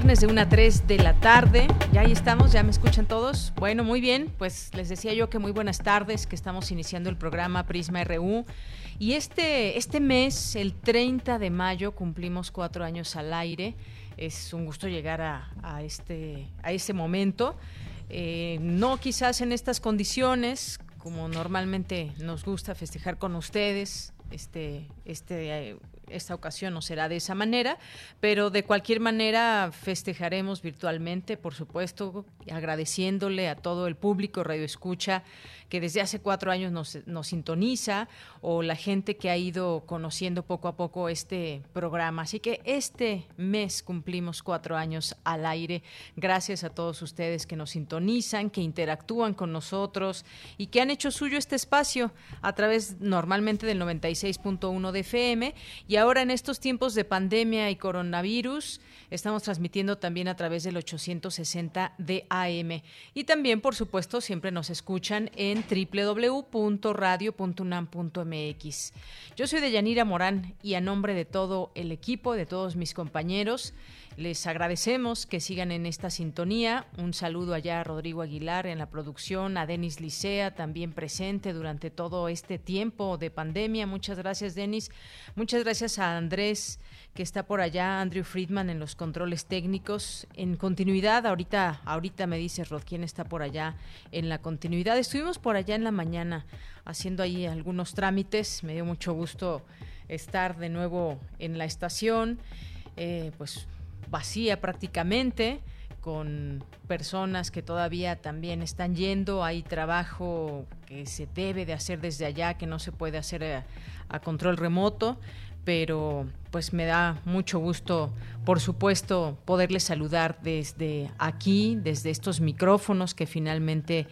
Viernes de 1 a 3 de la tarde. Ya ahí estamos, ya me escuchan todos. Bueno, muy bien, pues les decía yo que muy buenas tardes, que estamos iniciando el programa Prisma RU. Y este, este mes, el 30 de mayo, cumplimos cuatro años al aire. Es un gusto llegar a, este, a ese momento. Eh, no quizás en estas condiciones, como normalmente nos gusta festejar con ustedes, este, este eh, esta ocasión no será de esa manera, pero de cualquier manera festejaremos virtualmente, por supuesto, agradeciéndole a todo el público Radio Escucha que desde hace cuatro años nos, sintoniza o la gente que ha ido conociendo poco a poco este programa. Así que este mes cumplimos cuatro años al aire. Gracias a todos ustedes que nos sintonizan, que interactúan con nosotros y que han hecho suyo este espacio a través normalmente del 96.1 de FM y ahora en estos tiempos de pandemia y coronavirus estamos transmitiendo también a través del 860 de AM y también por supuesto siempre nos escuchan en www.radio.unam.mx. Yo soy Deyanira Morán y a nombre de todo el equipo, de todos mis compañeros, les agradecemos que sigan en esta sintonía. Un saludo allá a Rodrigo Aguilar en la producción, a Denis Licea también presente durante todo este tiempo de pandemia. Muchas gracias, Denis. Muchas gracias a Andrés que está por allá, Andrew Friedman en los controles técnicos. En continuidad, ahorita, ahorita me dice Rod quién está por allá en la continuidad. Estuvimos por allá en la mañana haciendo ahí algunos trámites. Me dio mucho gusto estar de nuevo en la estación, eh, pues vacía prácticamente con personas que todavía también están yendo, hay trabajo que se debe de hacer desde allá, que no se puede hacer a, a control remoto, pero pues me da mucho gusto, por supuesto, poderles saludar desde aquí, desde estos micrófonos que finalmente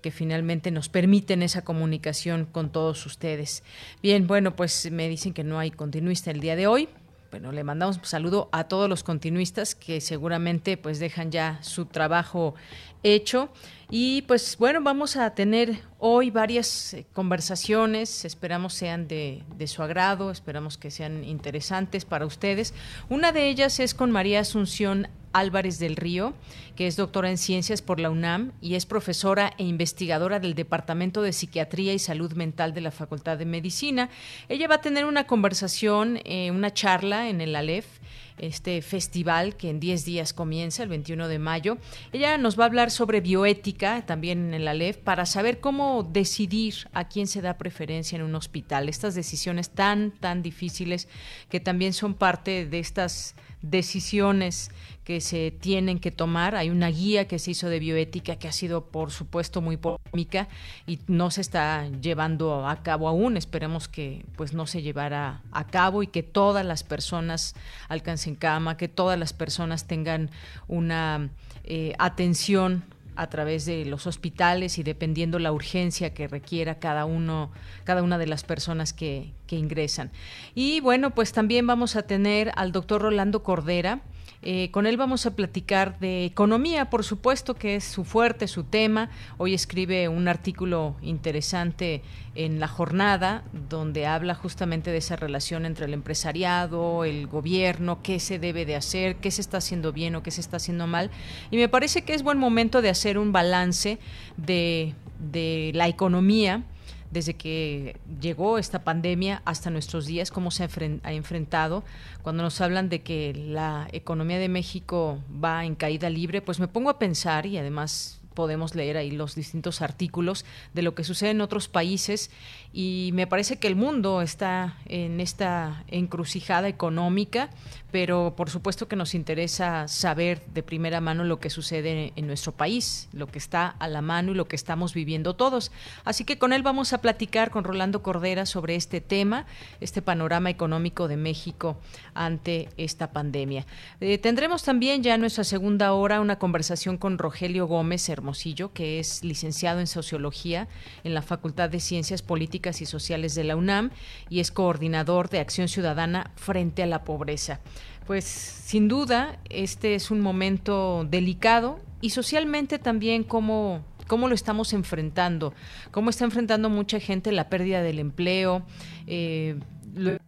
que finalmente nos permiten esa comunicación con todos ustedes. Bien, bueno, pues me dicen que no hay continuista el día de hoy. Bueno, le mandamos un saludo a todos los continuistas que seguramente pues dejan ya su trabajo hecho. Y pues bueno, vamos a tener hoy varias eh, conversaciones, esperamos sean de, su agrado, esperamos que sean interesantes para ustedes. Una de ellas es con María Asunción Álvarez del Río, que es doctora en ciencias por la UNAM y es profesora e investigadora del Departamento de Psiquiatría y Salud Mental de la Facultad de Medicina. Ella va a tener una conversación, eh, una charla en el ALEF este festival que en 10 días comienza, el 21 de mayo. Ella nos va a hablar sobre bioética, también en la LEF, para saber cómo decidir a quién se da preferencia en un hospital. Estas decisiones tan, tan difíciles que también son parte de estas decisiones que se tienen que tomar. Hay una guía que se hizo de bioética que ha sido, por supuesto, muy polémica y no se está llevando a cabo aún. Esperemos que pues no se llevara a cabo y que todas las personas alcancen cama, que todas las personas tengan una eh, atención a través de los hospitales y dependiendo la urgencia que requiera cada uno, cada una de las personas que, que ingresan. Y bueno, pues también vamos a tener al doctor Rolando Cordera, eh, con él vamos a platicar de economía, por supuesto que es su fuerte, su tema. Hoy escribe un artículo interesante en la jornada donde habla justamente de esa relación entre el empresariado, el gobierno, qué se debe de hacer, qué se está haciendo bien o qué se está haciendo mal. Y me parece que es buen momento de hacer un balance de, de la economía desde que llegó esta pandemia hasta nuestros días, cómo se ha enfrentado. Cuando nos hablan de que la economía de México va en caída libre, pues me pongo a pensar y además podemos leer ahí los distintos artículos de lo que sucede en otros países y me parece que el mundo está en esta encrucijada económica, pero por supuesto que nos interesa saber de primera mano lo que sucede en nuestro país, lo que está a la mano y lo que estamos viviendo todos. Así que con él vamos a platicar con Rolando Cordera sobre este tema, este panorama económico de México ante esta pandemia. Eh, tendremos también ya en nuestra segunda hora una conversación con Rogelio Gómez Hermosillo, que es licenciado en Sociología en la Facultad de Ciencias Políticas y Sociales de la UNAM y es coordinador de Acción Ciudadana frente a la pobreza. Pues sin duda, este es un momento delicado y socialmente también cómo, cómo lo estamos enfrentando, cómo está enfrentando mucha gente la pérdida del empleo. Eh,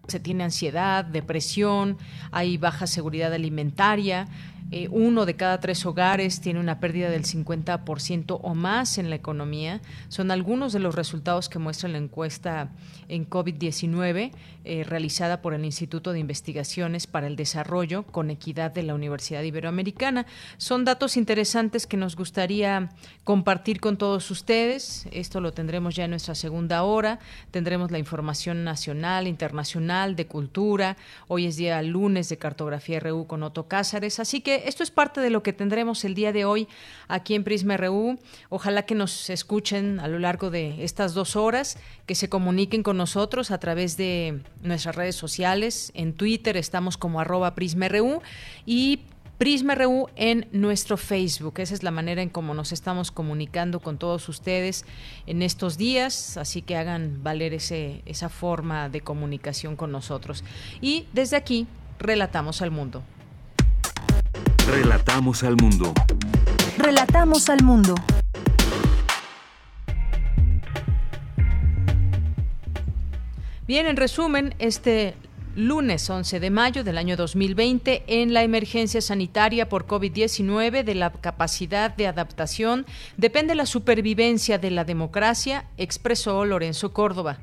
se tiene ansiedad, depresión, hay baja seguridad alimentaria, eh, uno de cada tres hogares tiene una pérdida del 50% o más en la economía. Son algunos de los resultados que muestra la encuesta en COVID-19 eh, realizada por el Instituto de Investigaciones para el Desarrollo con Equidad de la Universidad Iberoamericana. Son datos interesantes que nos gustaría compartir con todos ustedes. Esto lo tendremos ya en nuestra segunda hora. Tendremos la información nacional, internacional, de cultura. Hoy es día lunes de Cartografía RU con Otto Cázares. Así que esto es parte de lo que tendremos el día de hoy aquí en Prisma RU. Ojalá que nos escuchen a lo largo de estas dos horas, que se comuniquen con nosotros a través de nuestras redes sociales. En Twitter estamos como arroba Prisma RU y Prisma RU en nuestro Facebook. Esa es la manera en cómo nos estamos comunicando con todos ustedes en estos días, así que hagan valer ese, esa forma de comunicación con nosotros. Y desde aquí, relatamos al mundo. Relatamos al mundo. Relatamos al mundo. Bien, en resumen, este lunes 11 de mayo del año 2020 en la emergencia sanitaria por COVID-19 de la capacidad de adaptación depende la supervivencia de la democracia, expresó Lorenzo Córdoba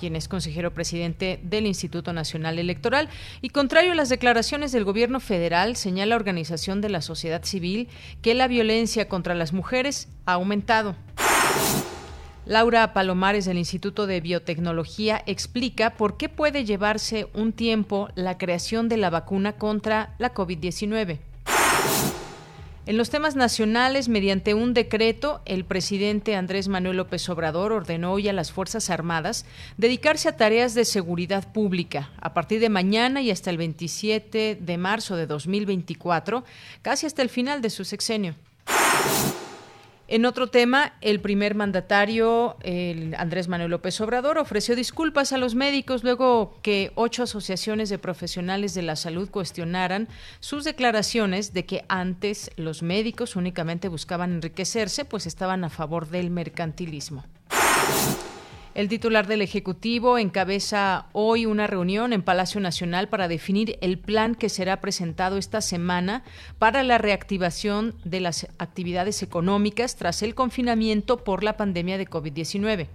quien es consejero presidente del Instituto Nacional Electoral. Y contrario a las declaraciones del gobierno federal, señala la Organización de la Sociedad Civil que la violencia contra las mujeres ha aumentado. Laura Palomares del Instituto de Biotecnología explica por qué puede llevarse un tiempo la creación de la vacuna contra la COVID-19. En los temas nacionales, mediante un decreto, el presidente Andrés Manuel López Obrador ordenó hoy a las Fuerzas Armadas dedicarse a tareas de seguridad pública a partir de mañana y hasta el 27 de marzo de 2024, casi hasta el final de su sexenio. En otro tema, el primer mandatario, Andrés Manuel López Obrador, ofreció disculpas a los médicos luego que ocho asociaciones de profesionales de la salud cuestionaran sus declaraciones de que antes los médicos únicamente buscaban enriquecerse, pues estaban a favor del mercantilismo. El titular del Ejecutivo encabeza hoy una reunión en Palacio Nacional para definir el plan que será presentado esta semana para la reactivación de las actividades económicas tras el confinamiento por la pandemia de COVID-19.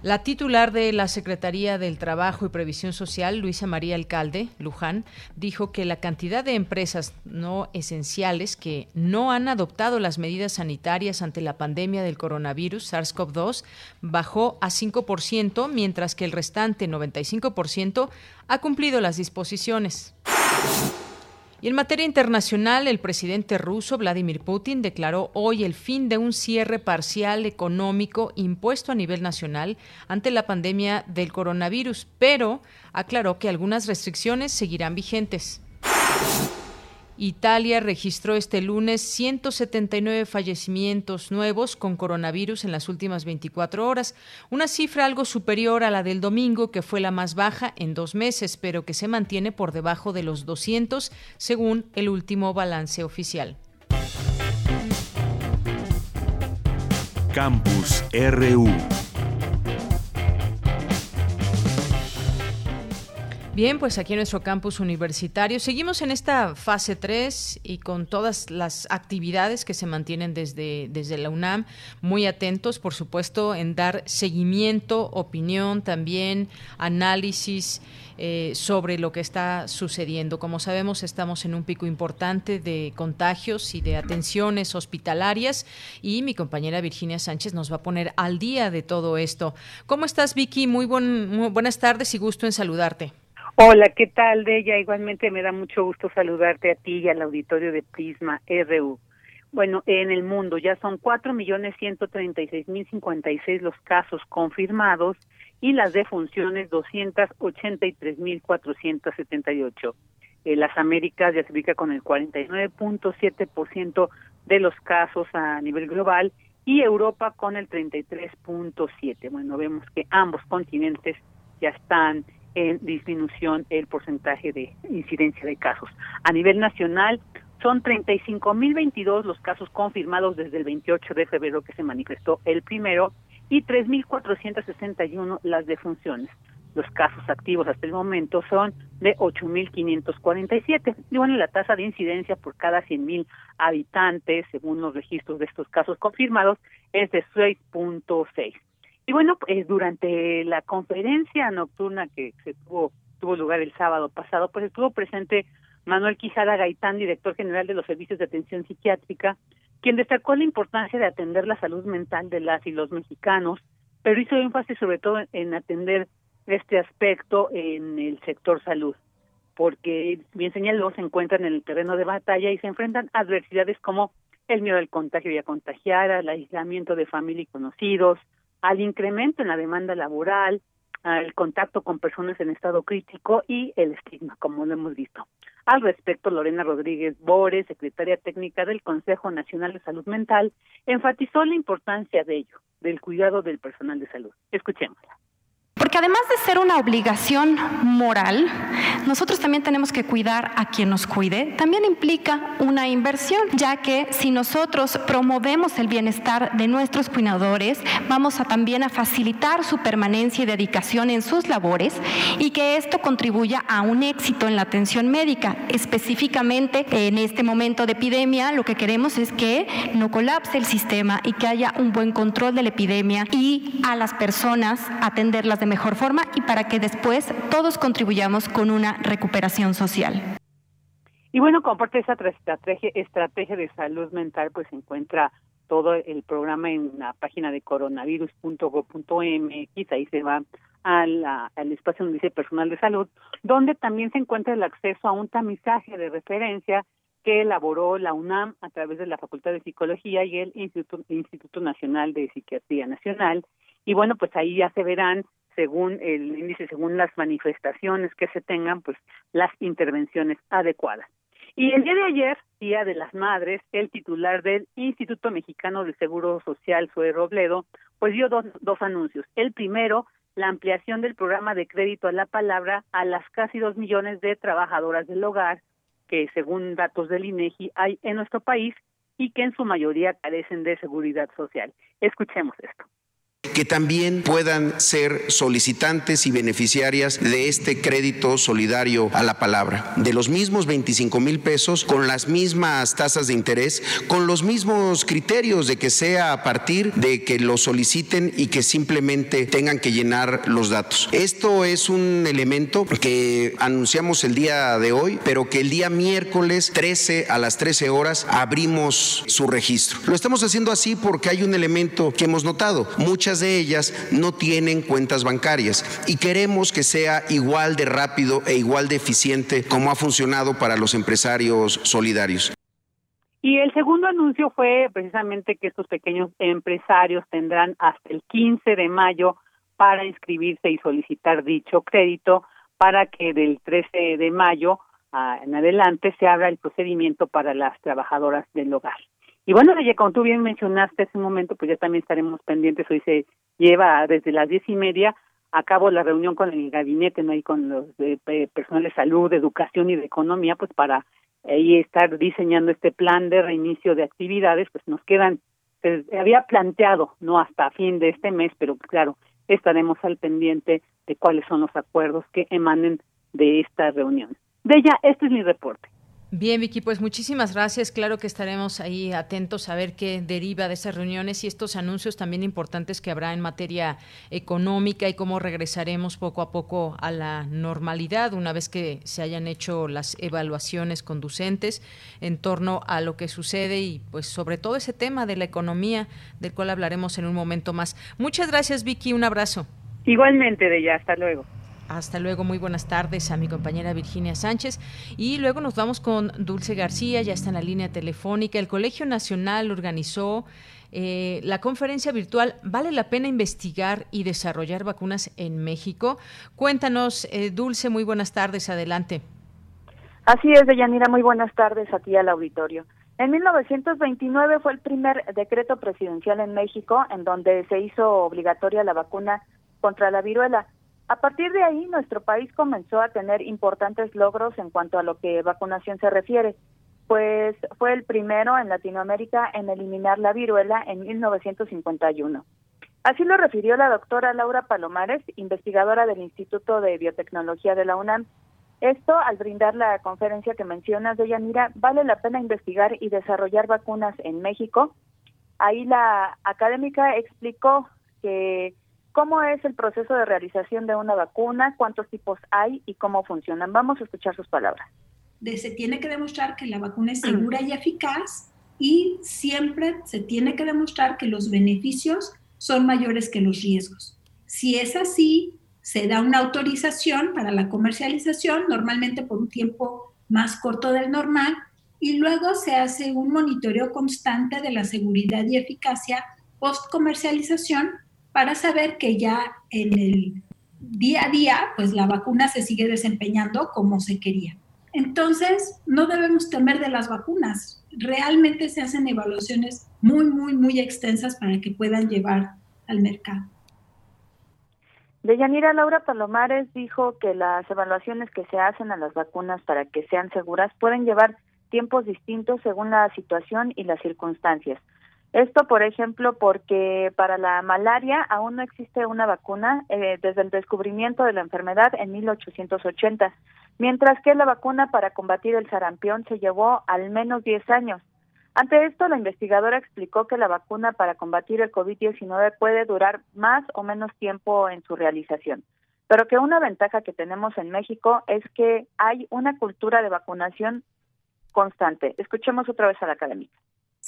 La titular de la Secretaría del Trabajo y Previsión Social, Luisa María Alcalde, Luján, dijo que la cantidad de empresas no esenciales que no han adoptado las medidas sanitarias ante la pandemia del coronavirus SARS-CoV-2 bajó a 5%, mientras que el restante 95% ha cumplido las disposiciones. Y en materia internacional, el presidente ruso Vladimir Putin declaró hoy el fin de un cierre parcial económico impuesto a nivel nacional ante la pandemia del coronavirus, pero aclaró que algunas restricciones seguirán vigentes. Italia registró este lunes 179 fallecimientos nuevos con coronavirus en las últimas 24 horas, una cifra algo superior a la del domingo, que fue la más baja en dos meses, pero que se mantiene por debajo de los 200 según el último balance oficial. Campus RU Bien, pues aquí en nuestro campus universitario seguimos en esta fase 3 y con todas las actividades que se mantienen desde, desde la UNAM, muy atentos, por supuesto, en dar seguimiento, opinión, también análisis. Eh, sobre lo que está sucediendo. Como sabemos, estamos en un pico importante de contagios y de atenciones hospitalarias y mi compañera Virginia Sánchez nos va a poner al día de todo esto. ¿Cómo estás, Vicky? Muy, muy buenas tardes y gusto en saludarte. Hola, ¿qué tal, Deya? Igualmente me da mucho gusto saludarte a ti y al auditorio de Prisma RU. Bueno, en el mundo ya son cuatro millones ciento treinta y seis mil cincuenta y seis los casos confirmados y las defunciones doscientas ochenta y tres mil cuatrocientos setenta y ocho. Las Américas ya se ubica con el cuarenta y nueve punto siete por ciento de los casos a nivel global y Europa con el treinta y tres punto siete. Bueno, vemos que ambos continentes ya están en disminución el porcentaje de incidencia de casos. A nivel nacional, son 35.022 los casos confirmados desde el 28 de febrero que se manifestó el primero y 3.461 las defunciones. Los casos activos hasta el momento son de 8.547. Y bueno, la tasa de incidencia por cada 100.000 habitantes, según los registros de estos casos confirmados, es de 6.6. Y bueno, pues durante la conferencia nocturna que se tuvo tuvo lugar el sábado pasado, pues estuvo presente Manuel Quijada Gaitán, director general de los servicios de atención psiquiátrica, quien destacó la importancia de atender la salud mental de las y los mexicanos, pero hizo énfasis sobre todo en atender este aspecto en el sector salud, porque bien señaló, se encuentran en el terreno de batalla y se enfrentan adversidades como el miedo al contagio y a contagiar, al aislamiento de familia y conocidos, al incremento en la demanda laboral, al contacto con personas en estado crítico y el estigma, como lo hemos visto. Al respecto, Lorena Rodríguez Bores, secretaria técnica del Consejo Nacional de Salud Mental, enfatizó la importancia de ello, del cuidado del personal de salud. Escuchémosla. Porque además de ser una obligación moral, nosotros también tenemos que cuidar a quien nos cuide. También implica una inversión, ya que si nosotros promovemos el bienestar de nuestros cuidadores, vamos a también a facilitar su permanencia y dedicación en sus labores y que esto contribuya a un éxito en la atención médica. Específicamente en este momento de epidemia, lo que queremos es que no colapse el sistema y que haya un buen control de la epidemia y a las personas atenderlas de mejor forma y para que después todos contribuyamos con una recuperación social. Y bueno, como parte de esa estrategia, estrategia de salud mental, pues se encuentra todo el programa en la página de coronavirus.go.mx, ahí se va al espacio donde dice personal de salud, donde también se encuentra el acceso a un tamizaje de referencia que elaboró la UNAM a través de la Facultad de Psicología y el Instituto, Instituto Nacional de Psiquiatría Nacional. Y bueno, pues ahí ya se verán según el índice, según las manifestaciones que se tengan, pues las intervenciones adecuadas. Y el día de ayer, Día de las Madres, el titular del Instituto Mexicano de Seguro Social, Zoe Robledo, pues dio dos, dos anuncios. El primero, la ampliación del programa de crédito a la palabra a las casi dos millones de trabajadoras del hogar que, según datos del INEGI, hay en nuestro país y que en su mayoría carecen de seguridad social. Escuchemos esto que también puedan ser solicitantes y beneficiarias de este crédito solidario a la palabra, de los mismos 25 mil pesos, con las mismas tasas de interés, con los mismos criterios de que sea a partir de que lo soliciten y que simplemente tengan que llenar los datos. Esto es un elemento que anunciamos el día de hoy, pero que el día miércoles 13 a las 13 horas abrimos su registro. Lo estamos haciendo así porque hay un elemento que hemos notado. Muchas de ellas no tienen cuentas bancarias y queremos que sea igual de rápido e igual de eficiente como ha funcionado para los empresarios solidarios. Y el segundo anuncio fue precisamente que estos pequeños empresarios tendrán hasta el 15 de mayo para inscribirse y solicitar dicho crédito para que del 13 de mayo en adelante se abra el procedimiento para las trabajadoras del hogar. Y bueno, como tú bien mencionaste hace un momento, pues ya también estaremos pendientes. Hoy se lleva desde las diez y media a cabo la reunión con el gabinete, ¿no? Y con los de, personal de salud, de educación y de economía, pues para ahí estar diseñando este plan de reinicio de actividades, pues nos quedan, se había planteado, no hasta fin de este mes, pero claro, estaremos al pendiente de cuáles son los acuerdos que emanen de esta reunión. De ella, este es mi reporte. Bien, Vicky, pues muchísimas gracias. Claro que estaremos ahí atentos a ver qué deriva de esas reuniones y estos anuncios también importantes que habrá en materia económica y cómo regresaremos poco a poco a la normalidad una vez que se hayan hecho las evaluaciones conducentes en torno a lo que sucede y pues sobre todo ese tema de la economía del cual hablaremos en un momento más. Muchas gracias, Vicky. Un abrazo. Igualmente, de ya. Hasta luego. Hasta luego, muy buenas tardes a mi compañera Virginia Sánchez. Y luego nos vamos con Dulce García, ya está en la línea telefónica. El Colegio Nacional organizó eh, la conferencia virtual ¿Vale la pena investigar y desarrollar vacunas en México? Cuéntanos, eh, Dulce, muy buenas tardes, adelante. Así es, Deyanira, muy buenas tardes a ti al auditorio. En 1929 fue el primer decreto presidencial en México en donde se hizo obligatoria la vacuna contra la viruela. A partir de ahí, nuestro país comenzó a tener importantes logros en cuanto a lo que vacunación se refiere, pues fue el primero en Latinoamérica en eliminar la viruela en 1951. Así lo refirió la doctora Laura Palomares, investigadora del Instituto de Biotecnología de la UNAM. Esto, al brindar la conferencia que mencionas de Yanira, vale la pena investigar y desarrollar vacunas en México. Ahí la académica explicó que cómo es el proceso de realización de una vacuna, cuántos tipos hay y cómo funcionan. Vamos a escuchar sus palabras. se tiene que demostrar que la vacuna es segura y eficaz y siempre se tiene que demostrar que los beneficios son mayores que los riesgos. Si es así, se da una autorización para la comercialización, normalmente por un tiempo más corto del normal, y luego se hace un monitoreo constante de la seguridad y eficacia post comercialización para saber que ya en el día a día, pues la vacuna se sigue desempeñando como se quería. Entonces, no debemos temer de las vacunas. Realmente se hacen evaluaciones muy, muy, muy extensas para que puedan llevar al mercado. Deyanira Laura Palomares dijo que las evaluaciones que se hacen a las vacunas para que sean seguras pueden llevar tiempos distintos según la situación y las circunstancias. Esto, por ejemplo, porque para la malaria aún no existe una vacuna eh, desde el descubrimiento de la enfermedad en 1880, mientras que la vacuna para combatir el sarampión se llevó al menos 10 años. Ante esto, la investigadora explicó que la vacuna para combatir el COVID-19 puede durar más o menos tiempo en su realización, pero que una ventaja que tenemos en México es que hay una cultura de vacunación constante. Escuchemos otra vez a la académica.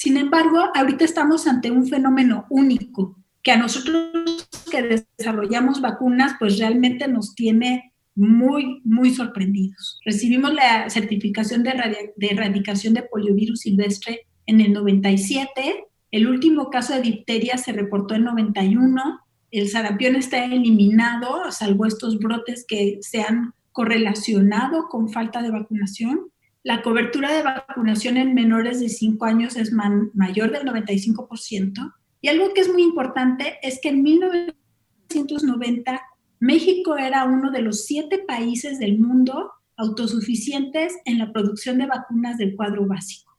Sin embargo, ahorita estamos ante un fenómeno único que a nosotros que desarrollamos vacunas, pues realmente nos tiene muy, muy sorprendidos. Recibimos la certificación de, erradicación de poliovirus silvestre en el 97, el último caso de difteria se reportó en 91, el sarampión está eliminado, salvo estos brotes que se han correlacionado con falta de vacunación. La cobertura de vacunación en menores de 5 años es mayor del 95%. Y algo que es muy importante es que en 1990 México era uno de los siete países del mundo autosuficientes en la producción de vacunas del cuadro básico.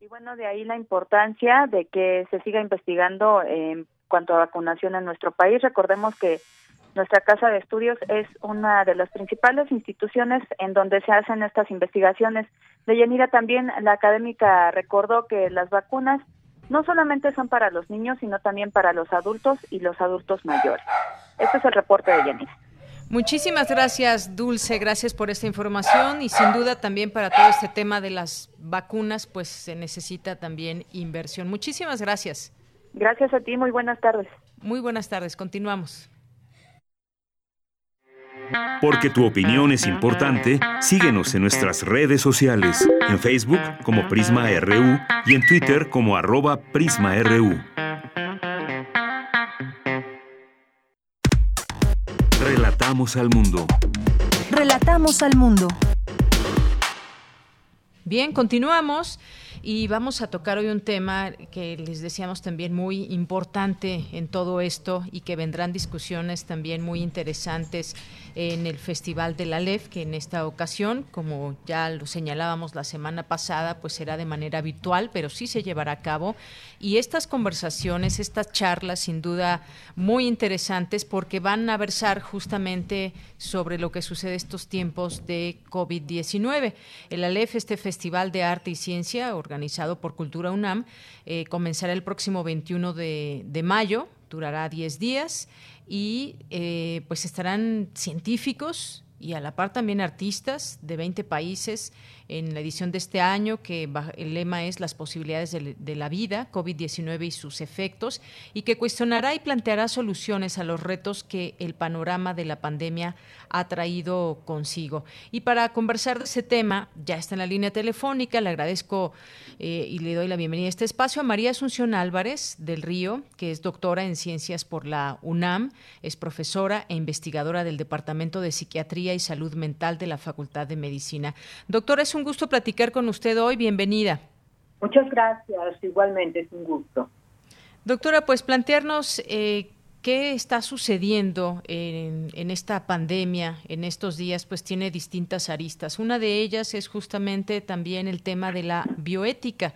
Y bueno, de ahí la importancia de que se siga investigando en cuanto a vacunación en nuestro país. Recordemos que nuestra casa de estudios es una de las principales instituciones en donde se hacen estas investigaciones. De Yanira también la académica recordó que las vacunas no solamente son para los niños, sino también para los adultos y los adultos mayores. Este es el reporte de Yanira. Muchísimas gracias, Dulce. Gracias por esta información y sin duda también para todo este tema de las vacunas, pues se necesita también inversión. Muchísimas gracias. Gracias a ti. Muy buenas tardes. Muy buenas tardes. Continuamos. Porque tu opinión es importante, síguenos en nuestras redes sociales, en Facebook como Prisma RU y en Twitter como arroba PrismaRU. Relatamos al mundo. Relatamos al mundo. Bien, continuamos. y vamos a tocar hoy un tema que les decíamos también muy importante en todo esto y que vendrán discusiones también muy interesantes en el Festival de la LEF, que en esta ocasión, como ya lo señalábamos la semana pasada, pues será de manera virtual, pero sí se llevará a cabo. Y estas conversaciones, estas charlas, sin duda muy interesantes, porque van a versar justamente sobre lo que sucede estos tiempos de COVID-19. El ALEF, este Festival de Arte y Ciencia, organizado por Cultura UNAM, eh, comenzará el próximo 21 de, mayo, durará 10 días y eh, pues estarán científicos y a la par también artistas de 20 países en la edición de este año, que el lema es las posibilidades de, la vida, COVID-19 y sus efectos, y que cuestionará y planteará soluciones a los retos que el panorama de la pandemia ha traído consigo. Y para conversar de ese tema, ya está en la línea telefónica, le agradezco eh, y le doy la bienvenida a este espacio a María Asunción Álvarez del Río, que es doctora en ciencias por la UNAM, es profesora e investigadora del Departamento de Psiquiatría y Salud Mental de la Facultad de Medicina. Doctora, es un gusto platicar con usted hoy. Bienvenida. Muchas gracias. Igualmente es un gusto. Doctora, pues plantearnos eh, qué está sucediendo en, esta pandemia en estos días, pues tiene distintas aristas. Una de ellas es justamente también el tema de la bioética.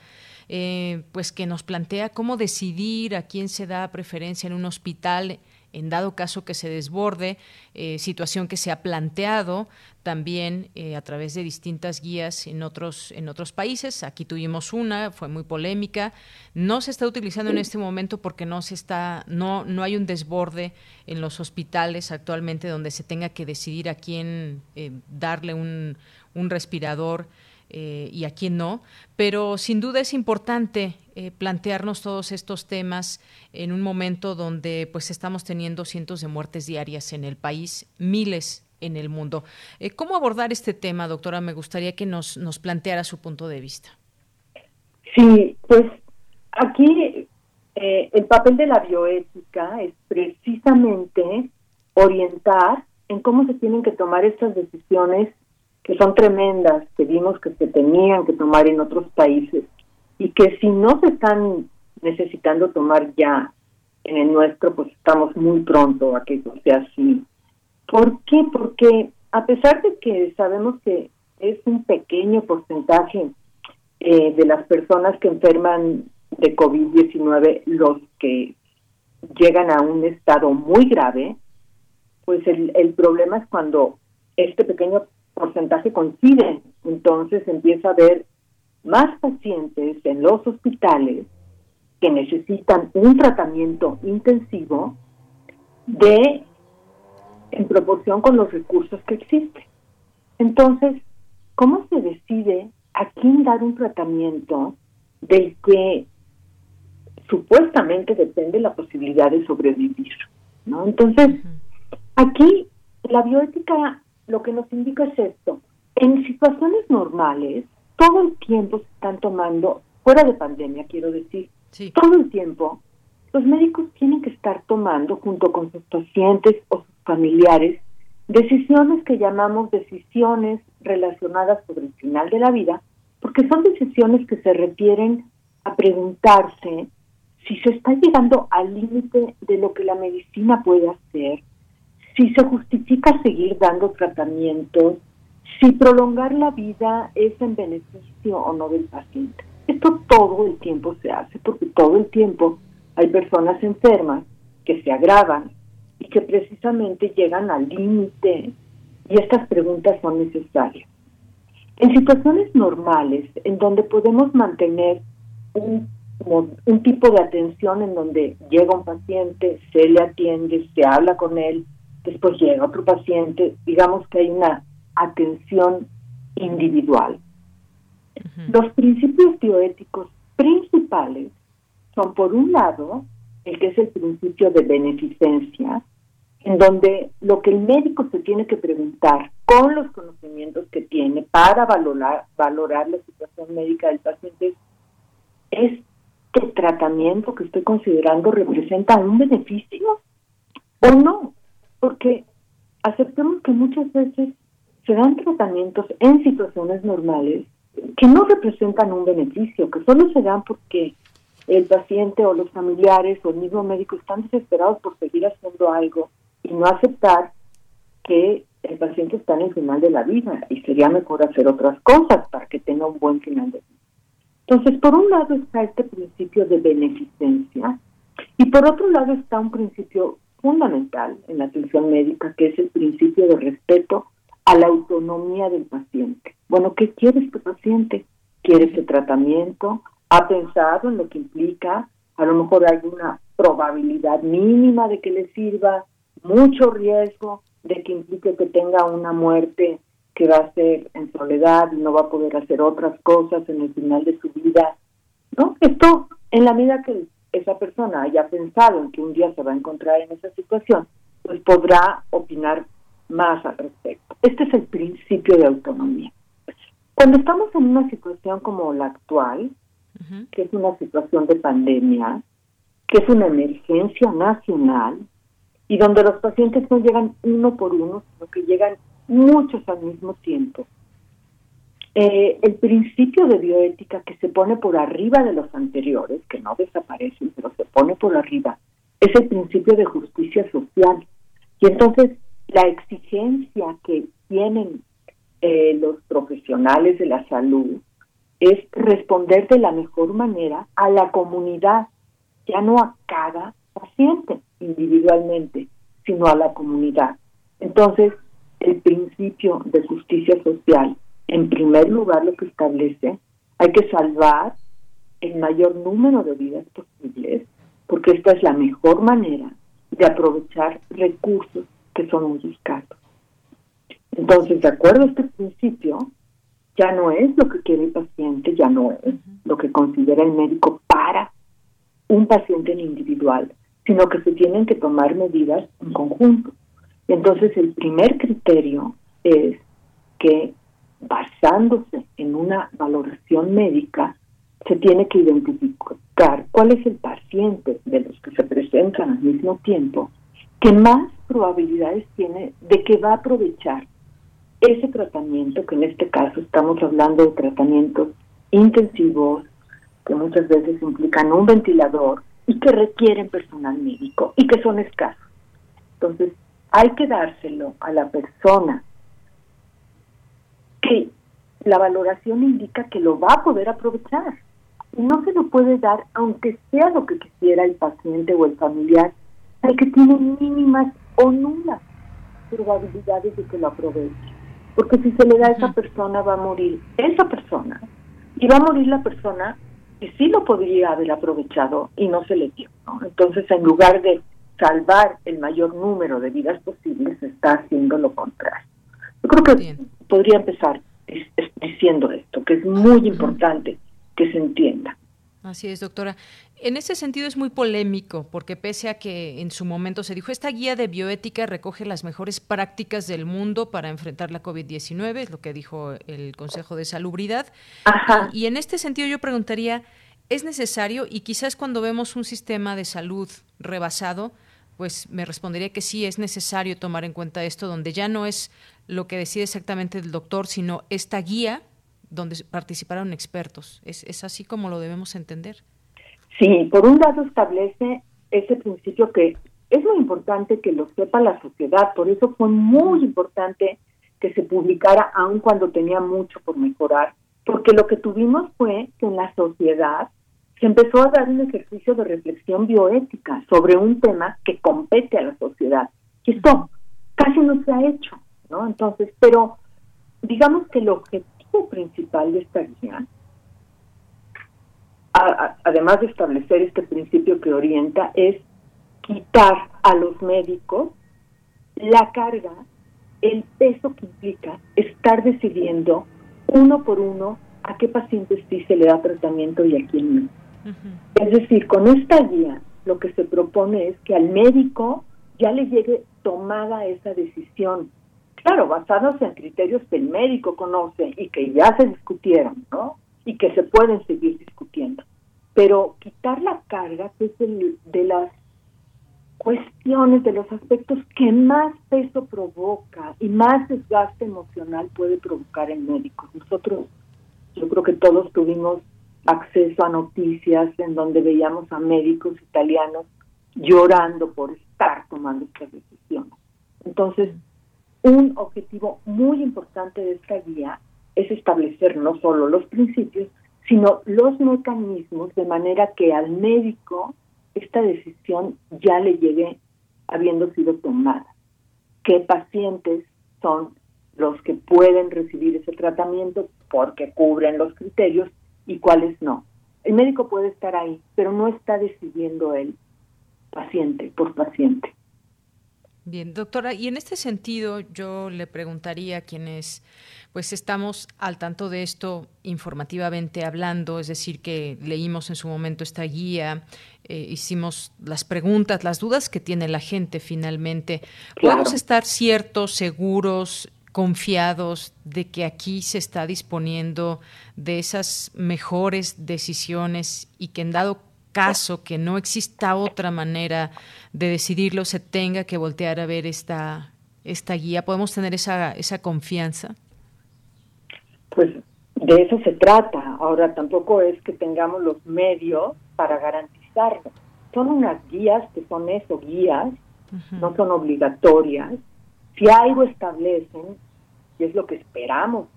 Eh, pues que nos plantea cómo decidir a quién se da preferencia en un hospital en dado caso que se desborde, eh, situación que se ha planteado también eh, a través de distintas guías en otros, en otros países. Aquí tuvimos una, fue muy polémica. No se está utilizando en este momento porque no se está, no, no hay un desborde en los hospitales actualmente donde se tenga que decidir a quién eh, darle un, un respirador. y a quién no, pero sin duda es importante eh, plantearnos todos estos temas en un momento donde pues estamos teniendo cientos de muertes diarias en el país, miles en el mundo. Eh, ¿Cómo abordar este tema, doctora? Me gustaría que nos, nos planteara su punto de vista. Sí, pues aquí eh, el papel de la bioética es precisamente orientar en cómo se tienen que tomar estas decisiones que son tremendas, que vimos que se tenían que tomar en otros países y que si no se están necesitando tomar ya en el nuestro, pues estamos muy pronto a que eso sea así. ¿Por qué? Porque a pesar de que sabemos que es un pequeño porcentaje eh, de las personas que enferman de COVID-19 los que llegan a un estado muy grave, pues el, el problema es cuando este pequeño porcentaje coincide, entonces empieza a haber más pacientes en los hospitales que necesitan un tratamiento intensivo de en proporción con los recursos que existen. Entonces, ¿cómo se decide a quién dar un tratamiento del que supuestamente depende la posibilidad de sobrevivir? ¿no? Entonces, aquí la bioética lo que nos indica es esto. En situaciones normales, todo el tiempo se están tomando, fuera de pandemia quiero decir, todo el tiempo los médicos tienen que estar tomando junto con sus pacientes o sus familiares decisiones que llamamos decisiones relacionadas sobre el final de la vida, porque son decisiones que se refieren a preguntarse si se está llegando al límite de lo que la medicina puede hacer, si se justifica seguir dando tratamientos, si prolongar la vida es en beneficio o no del paciente. Esto todo el tiempo se hace porque todo el tiempo hay personas enfermas que se agravan y que precisamente llegan al límite y estas preguntas son necesarias. En situaciones normales, en donde podemos mantener un, un tipo de atención en donde llega un paciente, se le atiende, se habla con él, después llega otro paciente, digamos que hay una atención individual. Los principios bioéticos principales son, por un lado, el que es el principio de beneficencia, en donde lo que el médico se tiene que preguntar con los conocimientos que tiene para valorar, valorar la situación médica del paciente es que el tratamiento que estoy considerando representa un beneficio o no, porque aceptemos que muchas veces se dan tratamientos en situaciones normales que no representan un beneficio, que solo se dan porque el paciente o los familiares o el mismo médico están desesperados por seguir haciendo algo y no aceptar que el paciente está en el final de la vida y sería mejor hacer otras cosas para que tenga un buen final de vida. Entonces, por un lado está este principio de beneficencia y por otro lado está un principio fundamental en la atención médica, que es el principio de respeto a la autonomía del paciente. Bueno, ¿qué quiere este paciente? ¿Quiere ese tratamiento? ¿Ha pensado en lo que implica? A lo mejor hay una probabilidad mínima de que le sirva, mucho riesgo de que implique que tenga una muerte que va a ser en soledad y no va a poder hacer otras cosas en el final de su vida. ¿No? Esto, en la medida que esa persona haya pensado en que un día se va a encontrar en esa situación, pues podrá opinar más al respecto. Este es el principio de autonomía. Cuando estamos en una situación como la actual, que es una situación de pandemia, que es una emergencia nacional, y donde los pacientes no llegan uno por uno, sino que llegan muchos al mismo tiempo. Eh, el principio de bioética que se pone por arriba de los anteriores, que no desaparecen, pero se pone por arriba, es el principio de justicia social. Y entonces la exigencia que tienen eh, los profesionales de la salud es responder de la mejor manera a la comunidad, ya no a cada paciente individualmente, sino a la comunidad. Entonces, el principio de justicia social, en primer lugar, lo que establece, hay que salvar el mayor número de vidas posibles, porque esta es la mejor manera de aprovechar recursos son muy escasos. Entonces, de acuerdo a este principio, ya no es lo que quiere el paciente, ya no es lo que considera el médico para un paciente en individual, sino que se tienen que tomar medidas en conjunto. Entonces, el primer criterio es que basándose en una valoración médica, se tiene que identificar cuál es el paciente de los que se presentan al mismo tiempo que más probabilidades tiene de que va a aprovechar ese tratamiento, que en este caso estamos hablando de tratamientos intensivos, que muchas veces implican un ventilador y que requieren personal médico y que son escasos. Entonces, hay que dárselo a la persona que la valoración indica que lo va a poder aprovechar. Y no se lo puede dar aunque sea lo que quisiera el paciente o el familiar, al que tiene mínimas o nulas probabilidades de que lo aproveche. Porque si se le da a esa persona va a morir esa persona y va a morir la persona que sí lo podría haber aprovechado y no se le dio. Entonces, en lugar de salvar el mayor número de vidas posibles, se está haciendo lo contrario. Yo creo que podría empezar diciendo esto, que es muy importante que se entienda. Así es, doctora. En ese sentido es muy polémico, porque pese a que en su momento se dijo, esta guía de bioética recoge las mejores prácticas del mundo para enfrentar la COVID-19, es lo que dijo el Consejo de Salubridad. Y, en este sentido yo preguntaría, ¿es necesario? Y quizás cuando vemos un sistema de salud rebasado, pues me respondería que sí, es necesario tomar en cuenta esto, donde ya no es lo que decide exactamente el doctor, sino esta guía donde participaron expertos. ¿Es, ¿Es así como lo debemos entender? Sí, por un lado establece ese principio que es muy importante que lo sepa la sociedad, por eso fue muy importante que se publicara aun cuando tenía mucho por mejorar, porque lo que tuvimos fue que en la sociedad se empezó a dar un ejercicio de reflexión bioética sobre un tema que compete a la sociedad. Y esto casi no se ha hecho, ¿no? Entonces, pero digamos que el objetivo principal de esta guía, además de establecer este principio que orienta, es quitar a los médicos la carga, el peso que implica estar decidiendo uno por uno a qué pacientes sí se le da tratamiento y a quién no. Es decir, con esta guía lo que se propone es que al médico ya le llegue tomada esa decisión claro, basados en criterios que el médico conoce y que ya se discutieron, ¿no? Y que se pueden seguir discutiendo. Pero quitar la carga, que es el, de las cuestiones, de los aspectos que más peso provoca y más desgaste emocional puede provocar en médicos. Nosotros Yo creo que todos tuvimos acceso a noticias en donde veíamos a médicos italianos llorando por estar tomando estas decisiones. Entonces, un objetivo muy importante de esta guía es establecer no solo los principios, sino los mecanismos de manera que al médico esta decisión ya le llegue habiendo sido tomada. ¿Qué pacientes son los que pueden recibir ese tratamiento porque cubren los criterios y cuáles no? El médico puede estar ahí, pero no está decidiendo él, paciente por paciente. Bien, doctora, y en este sentido yo le preguntaría a quienes pues estamos al tanto de esto informativamente hablando, es decir, que leímos en su momento esta guía, eh, hicimos las preguntas, las dudas que tiene la gente finalmente. ¿Podemos estar ciertos, seguros, confiados de que aquí se está disponiendo de esas mejores decisiones y que en dado caso que no exista otra manera de decidirlo, se tenga que voltear a ver esta, esta guía? ¿Podemos tener esa, esa confianza? Pues de eso se trata. Ahora tampoco es que tengamos los medios para garantizarlo. Son unas guías que son eso, guías, no son obligatorias. Si algo establecen, y es lo que esperamos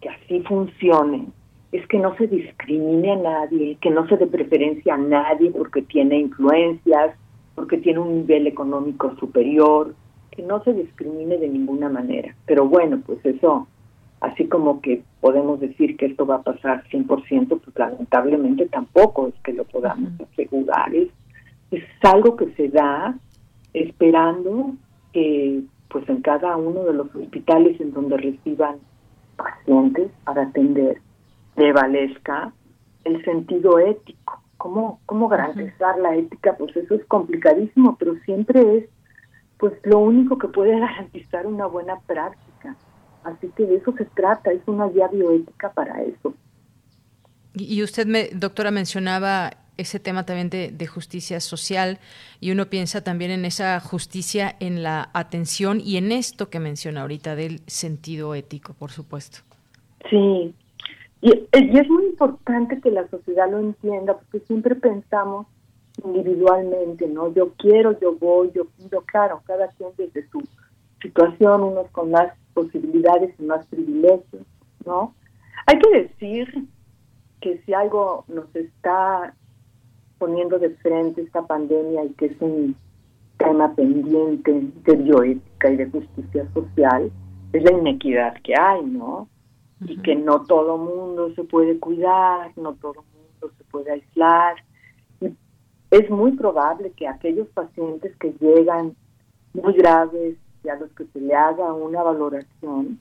que así funcione, es que no se discrimine a nadie, que no se dé preferencia a nadie porque tiene influencias, porque tiene un nivel económico superior, que no se discrimine de ninguna manera. Pero bueno, pues eso así como que podemos decir que esto va a pasar 100%, pues lamentablemente tampoco es que lo podamos asegurar. Es, es algo que se da esperando que pues en cada uno de los hospitales en donde reciban pacientes para atender prevalezca el sentido ético. ¿Cómo, cómo garantizar la ética? Pues eso es complicadísimo, pero siempre es pues lo único que puede garantizar una buena práctica. Así que de eso se trata, es una guía bioética para eso. Y usted, me, doctora, mencionaba ese tema también de, justicia social y uno piensa también en esa justicia en la atención y en esto que menciona ahorita del sentido ético, por supuesto. Sí, y, y es muy importante que la sociedad lo entienda porque siempre pensamos individualmente, ¿no? Yo quiero, yo voy, yo pido, claro, cada quien desde su situación, unos con más posibilidades y más privilegios, ¿no? Hay que decir que si algo nos está poniendo de frente esta pandemia y que es un tema pendiente de bioética y de justicia social, es la inequidad que hay, ¿no? Y que no todo mundo se puede cuidar, no todo mundo se puede aislar. Y es muy probable que aquellos pacientes que llegan muy graves, y a los que se le haga una valoración,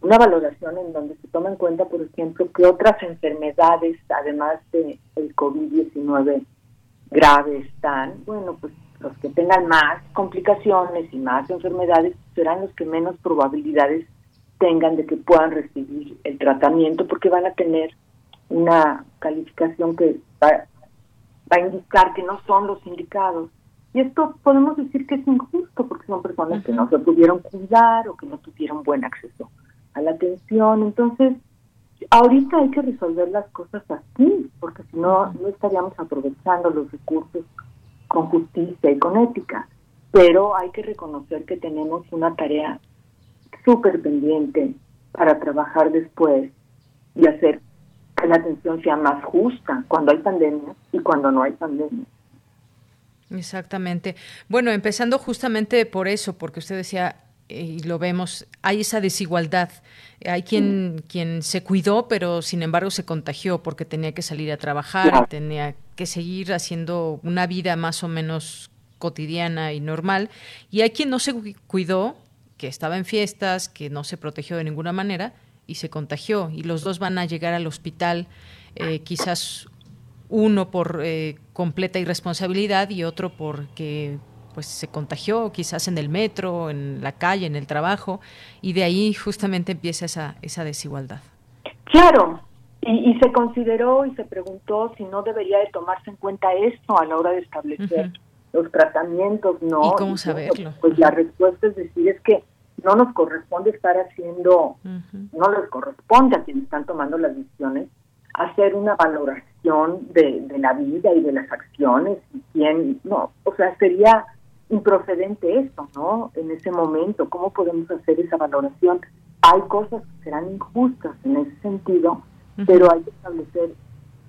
una valoración en donde se toma en cuenta, por ejemplo, que otras enfermedades, además de el COVID-19 grave, están, bueno, pues los que tengan más complicaciones y más enfermedades serán los que menos probabilidades tengan de que puedan recibir el tratamiento porque van a tener una calificación que va, va a indicar que no son los indicados y esto podemos decir que es injusto porque son personas que no se pudieron cuidar o que no tuvieron buen acceso a la atención. Entonces, ahorita hay que resolver las cosas así, porque si no, no estaríamos aprovechando los recursos con justicia y con ética. Pero hay que reconocer que tenemos una tarea súper pendiente para trabajar después y hacer que la atención sea más justa cuando hay pandemia y cuando no hay pandemia. Exactamente. Bueno, empezando justamente por eso, porque usted decía, eh, y lo vemos, hay esa desigualdad. Hay quien, quien se cuidó, pero sin embargo se contagió porque tenía que salir a trabajar, tenía que seguir haciendo una vida más o menos cotidiana y normal. Y hay quien no se cuidó, que estaba en fiestas, que no se protegió de ninguna manera y se contagió. Y los dos van a llegar al hospital eh, quizás uno por eh, completa irresponsabilidad y otro porque pues se contagió quizás en el metro, en la calle, en el trabajo, y de ahí justamente empieza esa, esa desigualdad. Claro, y, se consideró y se preguntó si no debería de tomarse en cuenta esto a la hora de establecer los tratamientos, ¿no? ¿Y cómo saberlo? pues la respuesta es decir, es que no nos corresponde estar haciendo, no les corresponde a quienes están tomando las decisiones hacer una valoración de, de la vida y de las acciones y quién, no, o sea, sería improcedente esto, ¿no? En ese momento, ¿cómo podemos hacer esa valoración? Hay cosas que serán injustas en ese sentido, pero hay que establecer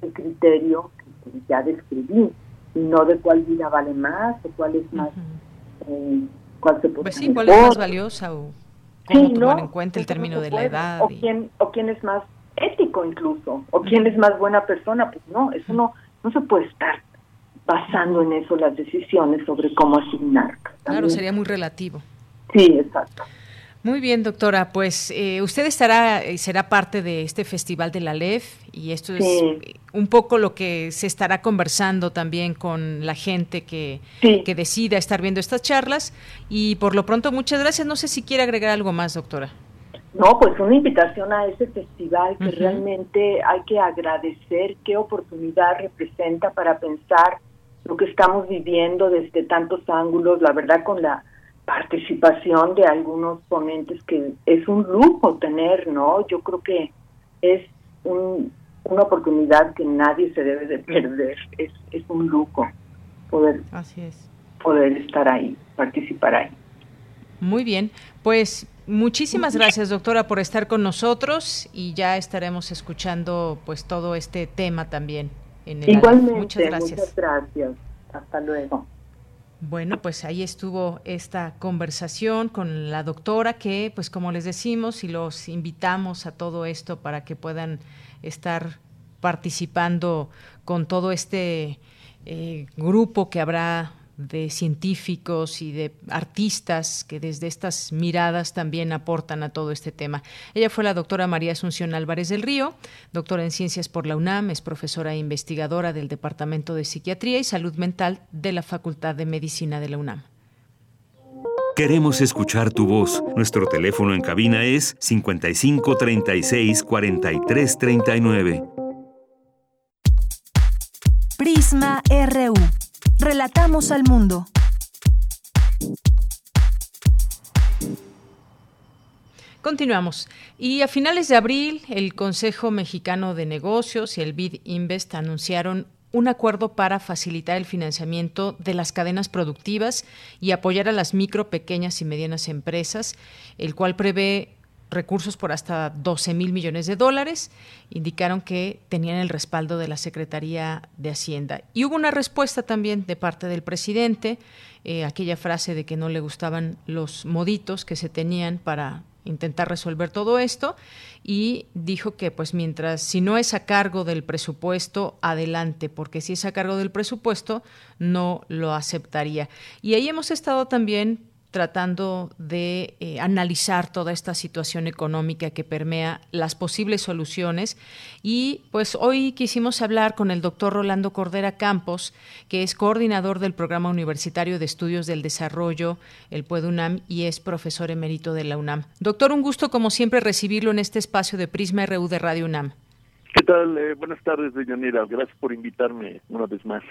el criterio que, ya describí no de cuál vida vale más o cuál es más, eh, cuál se puede Pues sí, cuál es más valiosa o cómo tomar en cuenta el término de la edad. O, quién, o quién es más ético incluso, o quién es más buena persona, pues no, eso no, no se puede estar basando en eso las decisiones sobre cómo asignar. Claro, sería muy relativo. Sí, exacto. Muy bien, doctora. Pues eh, usted estará eh, será parte de este festival de la LEF y esto es un poco lo que se estará conversando también con la gente que, que decida estar viendo estas charlas. Y por lo pronto, muchas gracias. No sé si quiere agregar algo más, doctora. No, pues una invitación a ese festival que realmente hay que agradecer qué oportunidad representa para pensar lo que estamos viviendo desde tantos ángulos, la verdad con la participación de algunos ponentes que es un lujo tener, ¿no? Yo creo que es una oportunidad que nadie se debe de perder, es, es un lujo poder, Así es. poder estar ahí, participar ahí. Muy bien, pues muchísimas gracias doctora por estar con nosotros y ya estaremos escuchando pues todo este tema también en el Igualmente, muchas gracias. Muchas gracias. Hasta luego. Bueno, pues ahí estuvo esta conversación con la doctora que, pues como les decimos, y los invitamos a todo esto para que puedan estar participando con todo este eh, grupo que habrá de científicos y de artistas que desde estas miradas también aportan a todo este tema. Ella fue la doctora María Asunción Álvarez del Río, doctora en Ciencias por la UNAM, es profesora e investigadora del Departamento de Psiquiatría y Salud Mental de la Facultad de Medicina de la UNAM. Queremos escuchar tu voz. Nuestro teléfono en cabina es 55 36 43 39. Prisma RU. Relatamos al mundo. Continuamos. Y a finales de abril, el Consejo Mexicano de Negocios y el BID Invest anunciaron un acuerdo para facilitar el financiamiento de las cadenas productivas y apoyar a las micro, pequeñas y medianas empresas, el cual prevé recursos por hasta 12 mil millones de dólares. Indicaron que tenían el respaldo de la Secretaría de Hacienda. Y hubo una respuesta también de parte del presidente, eh, aquella frase de que no le gustaban los moditos que se tenían para intentar resolver todo esto y dijo que pues mientras si no es a cargo del presupuesto adelante porque si es a cargo del presupuesto no lo aceptaría y ahí hemos estado también tratando de eh, analizar toda esta situación económica que permea las posibles soluciones. Y pues hoy quisimos hablar con el doctor Rolando Cordera Campos, que es coordinador del Programa Universitario de Estudios del Desarrollo, el PUEDUNAM, y es profesor emérito de la UNAM. Doctor, un gusto como siempre recibirlo en este espacio de Prisma RU de Radio UNAM. ¿Qué tal? Eh, buenas tardes, Deyanira. Gracias por invitarme una vez más.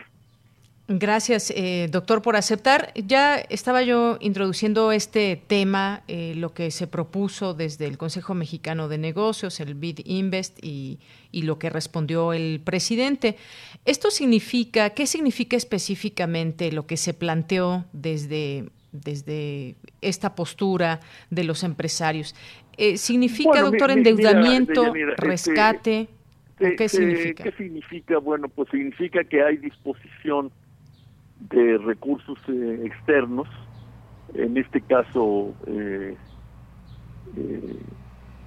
Gracias, eh, doctor, por aceptar. Ya estaba yo introduciendo este tema, eh, lo que se propuso desde el Consejo Mexicano de Negocios, el BID Invest y, lo que respondió el presidente. ¿Esto significa, qué significa específicamente lo que se planteó desde, desde esta postura de los empresarios? Eh, ¿Significa, doctor, endeudamiento, este, rescate? ¿Qué significa? ¿Qué significa? Bueno, pues significa que hay disposición de recursos eh, externos, en este caso eh, eh,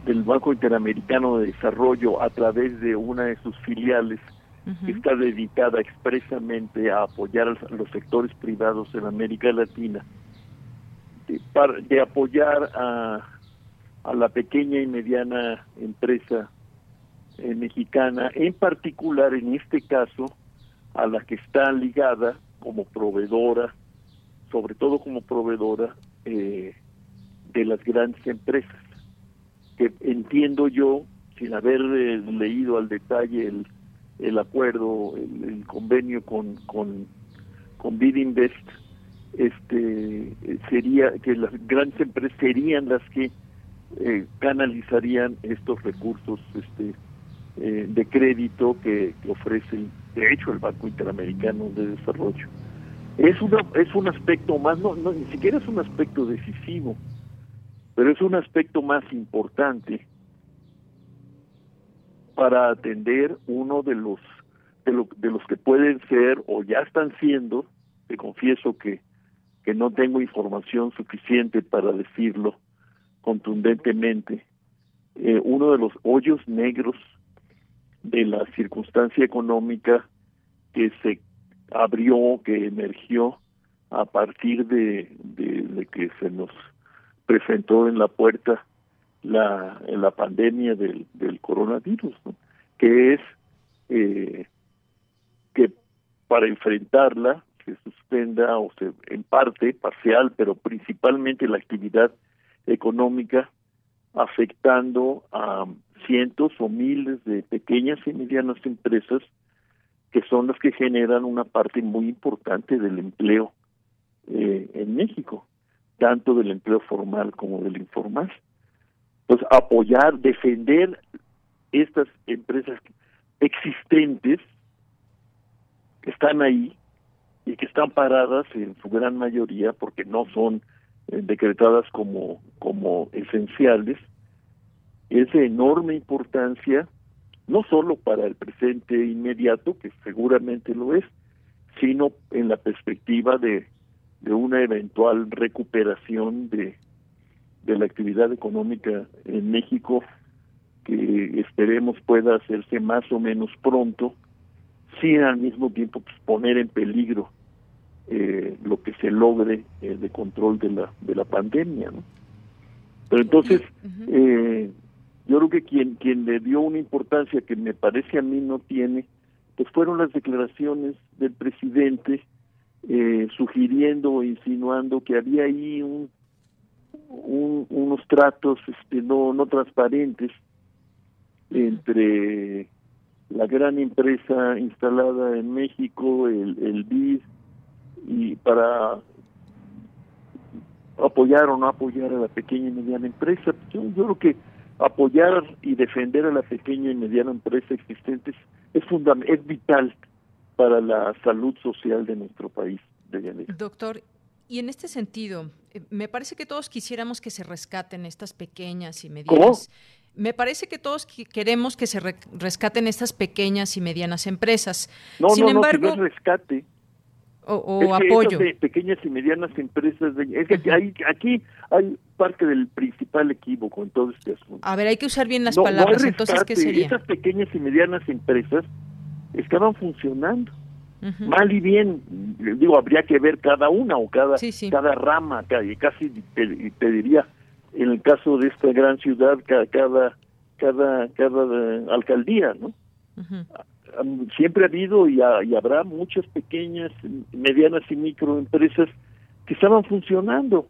del Banco Interamericano de Desarrollo a través de una de sus filiales que está dedicada expresamente a apoyar a los sectores privados en América Latina, de, de apoyar a, a la pequeña y mediana empresa mexicana, en particular en este caso a la que está ligada como proveedora, sobre todo como proveedora eh, de las grandes empresas, que entiendo yo, sin haber eh, leído al detalle el, el acuerdo, el, convenio con, con, con Bidinvest, este sería que las grandes empresas serían las que eh, canalizarían estos recursos este eh, de crédito que, ofrece de hecho el Banco Interamericano de Desarrollo. Es una es un aspecto más no, no ni siquiera es un aspecto decisivo pero es un aspecto más importante para atender uno de los de, los que pueden ser o ya están siendo te confieso que que no tengo información suficiente para decirlo contundentemente eh, uno de los hoyos negros de la circunstancia económica que se abrió, que emergió a partir de, de, que se nos presentó en la puerta la, la pandemia del, del coronavirus, que es eh, que para enfrentarla se suspenda o se en parte parcial, pero principalmente la actividad económica afectando a cientos o miles de pequeñas y medianas empresas que son las que generan una parte muy importante del empleo eh, en México, tanto del empleo formal como del informal. Pues apoyar, defender estas empresas existentes que están ahí y que están paradas en su gran mayoría porque no son eh, decretadas como, como esenciales, es de enorme importancia, no solo para el presente inmediato, que seguramente lo es, sino en la perspectiva de, de una eventual recuperación de, de la actividad económica en México, que esperemos pueda hacerse más o menos pronto, sin al mismo tiempo pues, poner en peligro eh, lo que se logre eh, de control de la de la pandemia ¿no? pero entonces eh, yo creo que quien quien le dio una importancia que me parece a mí no tiene pues fueron las declaraciones del presidente eh, sugiriendo o insinuando que había ahí un, unos tratos este no no transparentes entre la gran empresa instalada en México, el, el BID, y para apoyar o no apoyar a la pequeña y mediana empresa. Yo, creo que apoyar y defender a la pequeña y mediana empresa existentes es es vital para la salud social de nuestro país, de Doctor, y en este sentido, eh, me parece que todos quisiéramos que se rescaten estas pequeñas y medianas. Me parece que todos queremos que se rescaten estas pequeñas y medianas empresas. No, Sin no, embargo, no, que rescate o, apoyo. De pequeñas y medianas empresas, es que hay, aquí hay parte del principal equívoco en todo este asunto. A ver, hay que usar bien las palabras, entonces, ¿qué sería? Esas pequeñas y medianas empresas estaban funcionando. Mal y bien, digo, habría que ver cada una o cada, cada rama, casi te, diría, en el caso de esta gran ciudad, cada, cada, cada, cada alcaldía, ¿no? Siempre ha habido y, habrá muchas pequeñas, medianas y microempresas que estaban funcionando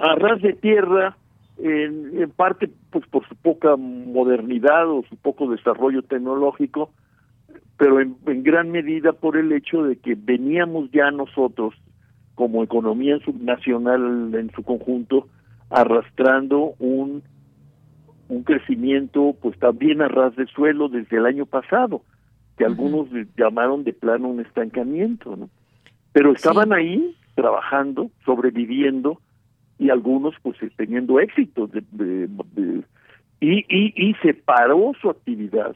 a ras de tierra, en, parte pues por su poca modernidad o su poco desarrollo tecnológico, pero en, gran medida por el hecho de que veníamos ya nosotros como economía subnacional en su conjunto arrastrando un un crecimiento pues también a ras de suelo desde el año pasado que algunos llamaron de plano un estancamiento, ¿no? Pero estaban ahí trabajando, sobreviviendo y algunos pues teniendo éxito de, y, y, y se paró su actividad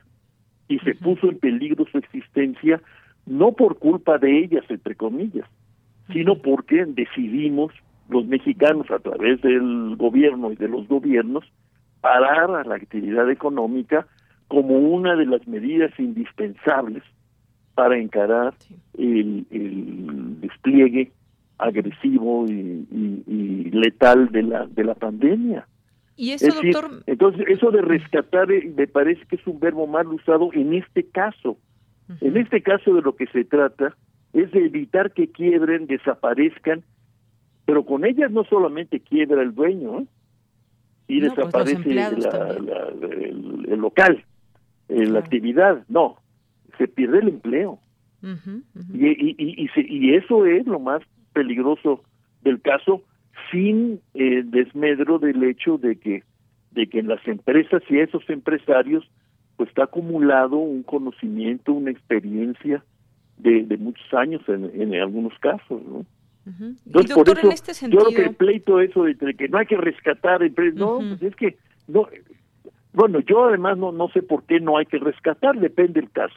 y se puso en peligro su existencia no por culpa de ellas entre comillas sino porque decidimos los mexicanos a través del gobierno y de los gobiernos parar a la actividad económica como una de las medidas indispensables para encarar el, despliegue agresivo y, letal de la de la pandemia. Y eso, doctor. entonces, eso de rescatar eh, me parece que es un verbo mal usado en este caso. En este caso de lo que se trata es de evitar que quiebren, desaparezcan, pero con ellas no solamente quiebra el dueño ¿eh? y pues desaparece el, local, en la actividad, no, se pierde el empleo. Y, y, y, y, eso es lo más peligroso del caso sin eh, desmedro del hecho de que de que en las empresas y esos empresarios pues está acumulado un conocimiento, una experiencia de, de muchos años en, en algunos casos, ¿no? Entonces, por eso, este yo creo que el pleito eso de que no hay que rescatar empresas, no, pues es que, no, bueno, yo además no, no sé por qué no hay que rescatar, depende del caso.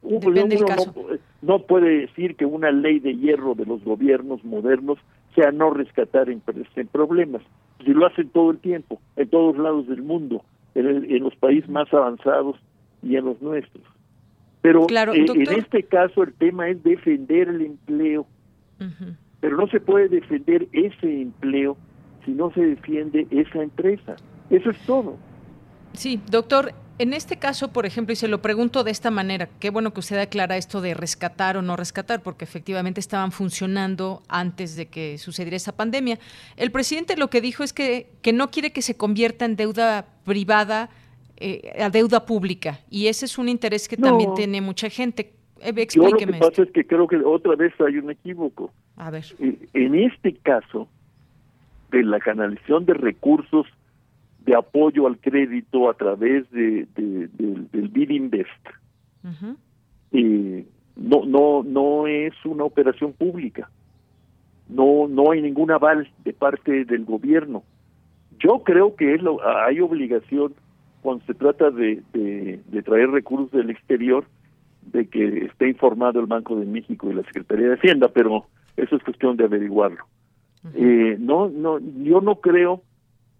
Depende uno caso. No, no, puede decir que una ley de hierro de los gobiernos modernos sea no rescatar empresas en problemas. Si lo hacen todo el tiempo, en todos lados del mundo, en, en los países más avanzados y en los nuestros. Pero eh, en este caso el tema es defender el empleo. Pero no se puede defender ese empleo si no se defiende esa empresa. Eso es todo. Sí, doctor, en este caso, por ejemplo, y se lo pregunto de esta manera, qué bueno que usted aclara esto de rescatar o no rescatar, porque efectivamente estaban funcionando antes de que sucediera esa pandemia. El presidente lo que dijo es que, que no quiere que se convierta en deuda privada eh, a deuda pública, y ese es un interés que también tiene mucha gente. Eh, Yo lo que pasa es que creo que otra vez hay un equívoco. A ver. En este caso, de la canalización de recursos de apoyo al crédito a través de, del BID Invest, no, no, no es una operación pública. No, no hay ningún aval de parte del gobierno. Yo creo que es lo, hay obligación cuando se trata de, de traer recursos del exterior de que esté informado el Banco de México y la Secretaría de Hacienda, pero eso es cuestión de averiguarlo. eh, no, no, yo no creo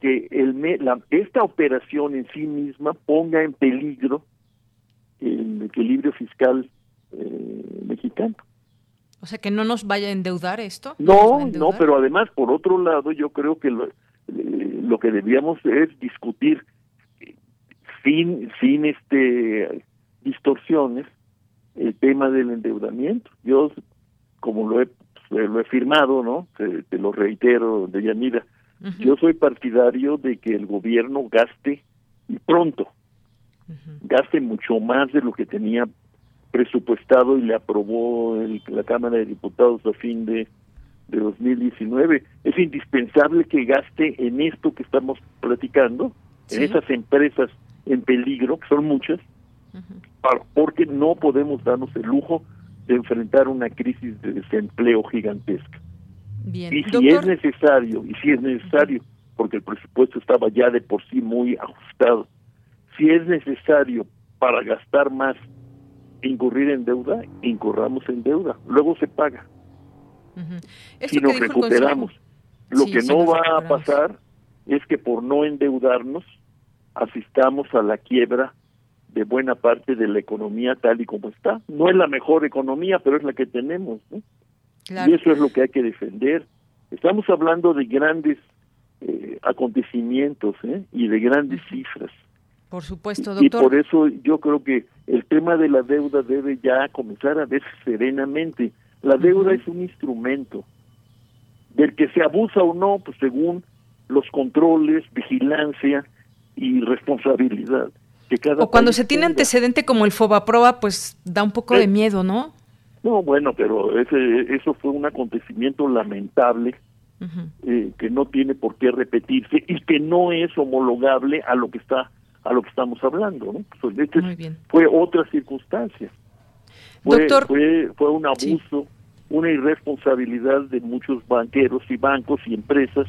que el, la, esta operación en sí misma ponga en peligro el equilibrio fiscal eh, mexicano. O sea, que no nos vaya a endeudar esto. No, no, pero además, por otro lado, yo creo que lo, eh, lo que debíamos es discutir sin, sin este distorsiones el tema del endeudamiento. Yo, como lo he, lo he firmado, ¿no? Te, lo reitero, yo soy partidario de que el gobierno gaste y pronto, gaste mucho más de lo que tenía presupuestado y le aprobó la Cámara de Diputados a fin de, de 2019. Es indispensable que gaste en esto que estamos platicando, en esas empresas en peligro, que son muchas, porque no podemos darnos el lujo de enfrentar una crisis de desempleo gigantesca. Y si es necesario, y si es necesario, porque el presupuesto estaba ya de por sí muy ajustado, si es necesario para gastar más, incurrir en deuda, incurramos en deuda, luego se paga. Si nos recuperamos. Lo que no va a pasar es que por no endeudarnos asistamos a la quiebra de buena parte de la economía tal y como está. No es la mejor economía, pero es la que tenemos. Y eso es lo que hay que defender. Estamos hablando de grandes eh, acontecimientos ¿eh? y de grandes cifras. Por supuesto, doctor. Y por eso yo creo que el tema de la deuda debe ya comenzar a verse serenamente. La deuda es un instrumento del que se abusa o no, pues según los controles, vigilancia y responsabilidad o cuando se tiene antecedente como el Fobaproa, pues da un poco de miedo, ¿no? No, bueno, pero ese, eso fue un acontecimiento lamentable eh, que no tiene por qué repetirse y que no es homologable a lo que está a lo que estamos hablando, ¿no? Pues, este fue otra circunstancia. Fue, fue, fue un abuso, una irresponsabilidad de muchos banqueros y bancos y empresas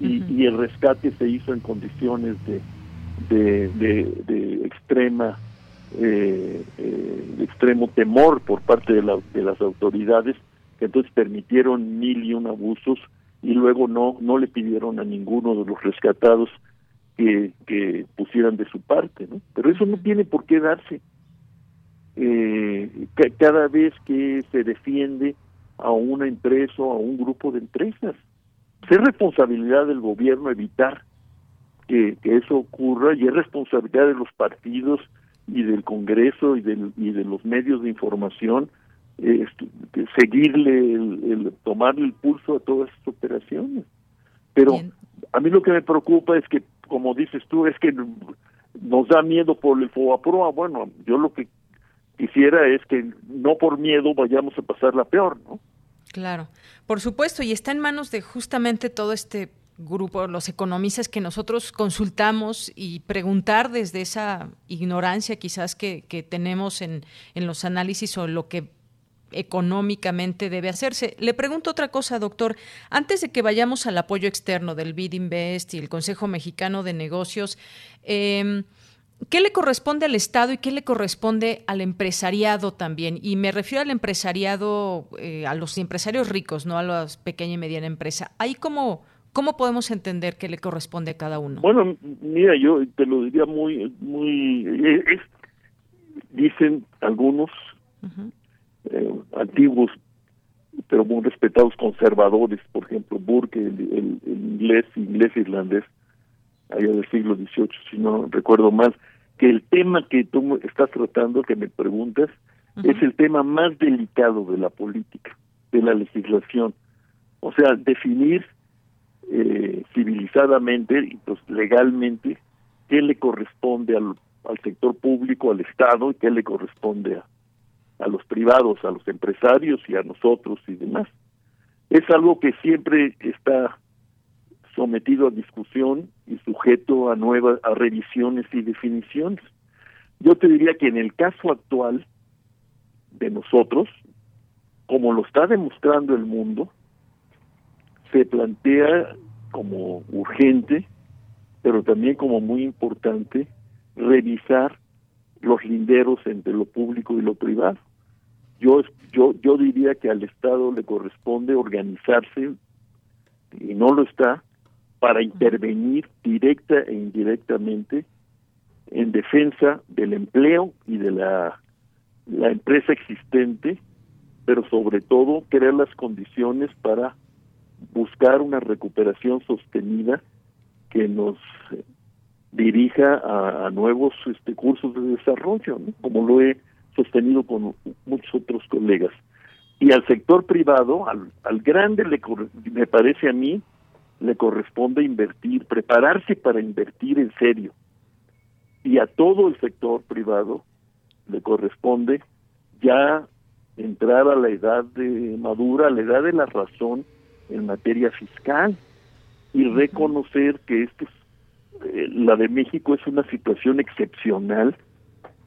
y el rescate se hizo en condiciones de de, de, extrema eh, eh, extremo temor por parte de, la, de las autoridades que entonces permitieron mil y un abusos y luego no no le pidieron a ninguno de los rescatados que, que pusieran de su parte no pero eso no tiene por qué darse. Eh, cada vez que se defiende a una empresa o a un grupo de empresas es responsabilidad del gobierno evitar que, eso ocurra y es responsabilidad de los partidos y del Congreso y, del, y de los medios de información eh, seguirle, el, tomarle el pulso a todas estas operaciones. Pero a mí lo que me preocupa es que, como dices tú, es que nos da miedo por el FOAPROA. Bueno, yo lo que quisiera es que no por miedo vayamos a pasar la peor, ¿no? Claro, por supuesto, y está en manos de justamente todo este grupo, los economistas que nosotros consultamos y preguntar desde esa ignorancia quizás que, que tenemos en, en los análisis o lo que económicamente debe hacerse. Le pregunto otra cosa, doctor. Antes de que vayamos al apoyo externo del BID Invest y el Consejo Mexicano de Negocios, eh, ¿Qué le corresponde al Estado y qué le corresponde al empresariado también? Y me refiero al empresariado, eh, a los empresarios ricos, no a la pequeña y mediana empresa. Ahí cómo, cómo podemos entender qué le corresponde a cada uno. Bueno, mira, yo te lo diría muy, muy, eh, dicen algunos eh, antiguos, pero muy respetados conservadores, por ejemplo, Burke, el, el inglés, inglés irlandés, allá del siglo XVIII, si no recuerdo mal, que el tema que tú estás tratando, que me preguntas, es el tema más delicado de la política, de la legislación. O sea, definir eh, civilizadamente y pues legalmente qué le corresponde al, al sector público, al Estado, y qué le corresponde a, a los privados, a los empresarios y a nosotros y demás. Es algo que siempre está sometido a discusión y sujeto a nuevas a revisiones y definiciones. Yo te diría que en el caso actual de nosotros, como lo está demostrando el mundo, se plantea como urgente, pero también como muy importante, revisar los linderos entre lo público y lo privado. Yo, yo, yo diría que al Estado le corresponde organizarse, y no lo está, para intervenir directa e indirectamente en defensa del empleo y de la, la empresa existente, pero sobre todo crear las condiciones para buscar una recuperación sostenida que nos dirija a, nuevos este, cursos de desarrollo, como lo he sostenido con muchos otros colegas. Y al sector privado, al, al grande, le, me parece a mí, le corresponde invertir, prepararse para invertir en serio. Y a todo el sector privado le corresponde ya entrar a la edad de madura, a la edad de la razón en materia fiscal y reconocer que esto eh, la de México es una situación excepcional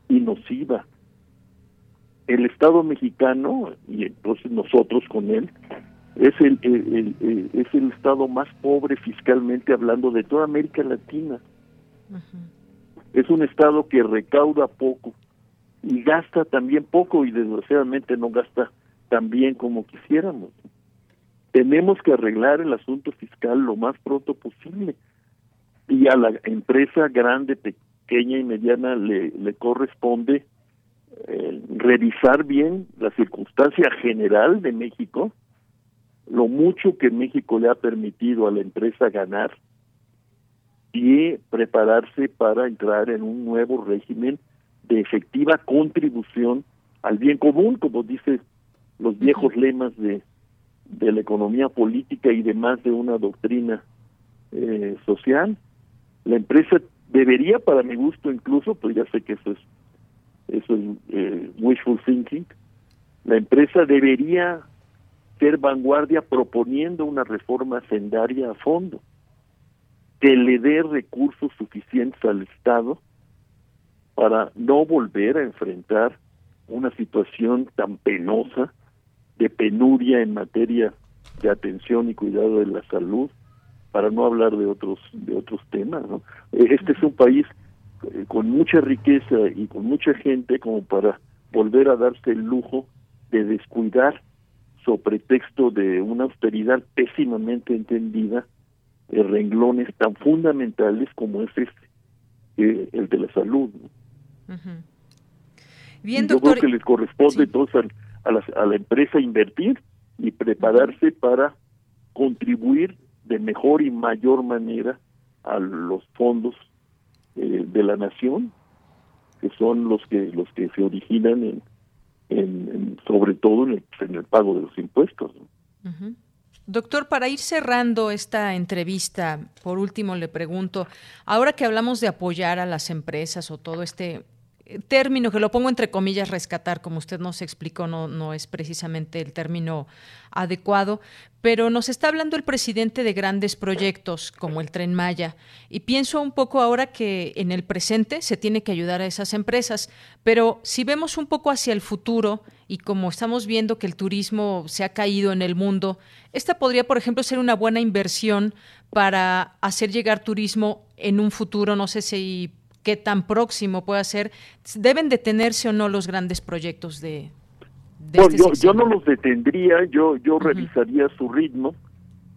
y nociva. El Estado mexicano, y entonces nosotros con él, es el, es el estado más pobre fiscalmente hablando de toda América Latina. Es un estado que recauda poco y gasta también poco y desgraciadamente no gasta tan bien como quisiéramos. Tenemos que arreglar el asunto fiscal lo más pronto posible. Y a la empresa grande, pequeña y mediana le, le corresponde eh, revisar bien la circunstancia general de México lo mucho que México le ha permitido a la empresa ganar y prepararse para entrar en un nuevo régimen de efectiva contribución al bien común, como dice los viejos lemas de, de la economía política y demás de una doctrina eh, social. La empresa debería, para mi gusto incluso, pues ya sé que eso es, eso es eh, wishful thinking, la empresa debería ser vanguardia proponiendo una reforma sendaria a fondo, que le dé recursos suficientes al Estado para no volver a enfrentar una situación tan penosa de penuria en materia de atención y cuidado de la salud, para no hablar de otros de otros temas. ¿no? Este es un país eh, con mucha riqueza y con mucha gente como para volver a darse el lujo de descuidar sobre texto de una austeridad pésimamente entendida, de renglones tan fundamentales como es este, eh, el de la salud. Bien, Yo creo que les corresponde entonces a, la, a la empresa invertir y prepararse para contribuir de mejor y mayor manera a los fondos eh, de la nación que son los que los que se originan en, en, sobre todo en el, pago de los impuestos. Doctor, para ir cerrando esta entrevista, por último le pregunto, ahora que hablamos de apoyar a las empresas o todo este término que lo pongo entre comillas rescatar, como usted nos explicó, no, no es precisamente el término adecuado, pero nos está hablando el presidente de grandes proyectos como el tren Maya. Y pienso un poco ahora que en el presente se tiene que ayudar a esas empresas, pero si vemos un poco hacia el futuro y como estamos viendo que el turismo se ha caído en el mundo, esta podría, por ejemplo, ser una buena inversión para hacer llegar turismo en un futuro, no sé si qué tan próximo puede ser, deben detenerse o no los grandes proyectos de... Este yo, yo, no los detendría, yo, yo revisaría su ritmo,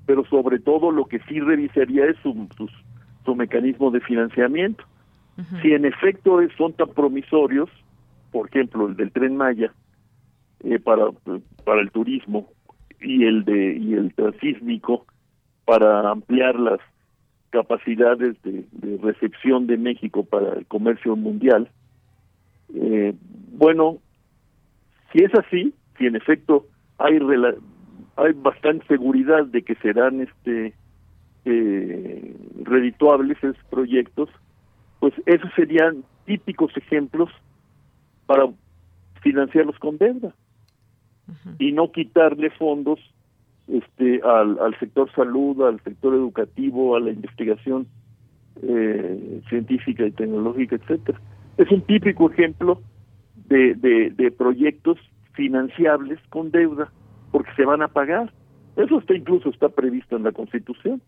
pero sobre todo lo que sí revisaría es su, su, mecanismo de financiamiento. Si en efecto son tan promisorios, por ejemplo, el del tren Maya, eh, para, para el turismo y el de y el transísmico para ampliar las capacidades de, recepción de México para el comercio mundial. Eh, bueno, si es así, si en efecto hay hay bastante seguridad de que serán este eh, redituables esos proyectos, pues esos serían típicos ejemplos para financiarlos con deuda y no quitarle fondos este al, al sector salud, al sector educativo, a la investigación eh, científica y tecnológica, etcétera. Es un típico ejemplo de, de, proyectos financiables con deuda, porque se van a pagar. Eso está incluso está previsto en la Constitución.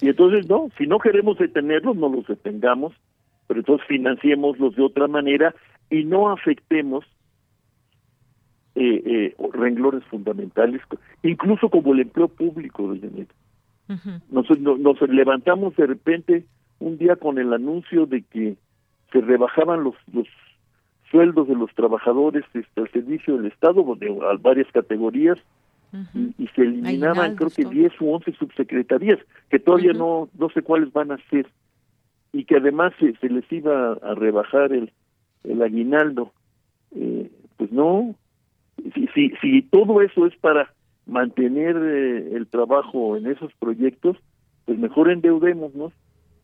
Y entonces, no, si no queremos detenerlos, no los detengamos, pero entonces financiémoslos de otra manera y no afectemos eh, eh, renglones fundamentales, incluso como el empleo público, de nos, nos, levantamos de repente un día con el anuncio de que se rebajaban los, los sueldos de los trabajadores este, al servicio del Estado, de varias categorías, y, se eliminaban creo que 10 u 11 subsecretarías, que todavía no, no sé cuáles van a ser, y que además se, se les iba a rebajar el, el aguinaldo. Eh, pues no, si, si, si todo eso es para mantener eh, el trabajo en esos proyectos, pues mejor endeudémonos,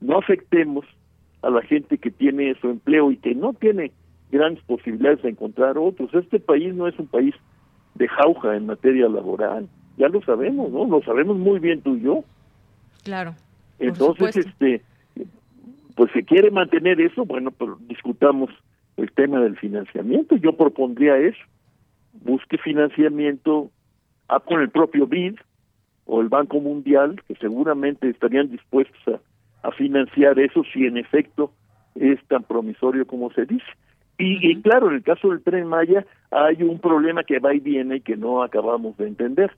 no afectemos a la gente que tiene su empleo y que no tiene grandes posibilidades de encontrar otros. Este país no es un país de jauja en materia laboral, ya lo sabemos, ¿no? Lo sabemos muy bien tú y yo. Claro. Entonces, este, pues si quiere mantener eso, bueno, pues discutamos el tema del financiamiento. Yo propondría eso busque financiamiento a, con el propio BID o el Banco Mundial, que seguramente estarían dispuestos a, financiar eso si en efecto es tan promisorio como se dice. Y, claro, en el caso del tren Maya hay un problema que va y viene y que no acabamos de entender.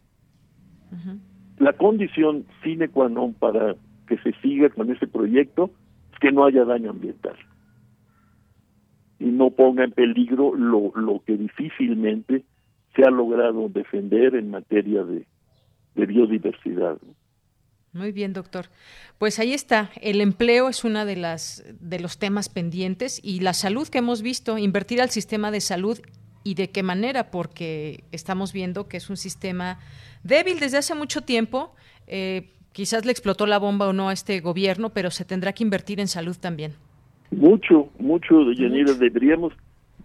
La condición sine qua non para que se siga con ese proyecto es que no haya daño ambiental y no ponga en peligro lo, lo que difícilmente se ha logrado defender en materia de, biodiversidad. Muy bien, doctor. Pues ahí está. El empleo es una de las de los temas pendientes y la salud que hemos visto, invertir al sistema de salud y de qué manera, porque estamos viendo que es un sistema débil desde hace mucho tiempo. Eh, quizás le explotó la bomba o no a este gobierno, pero se tendrá que invertir en salud también. Mucho, mucho, Yanira. Deberíamos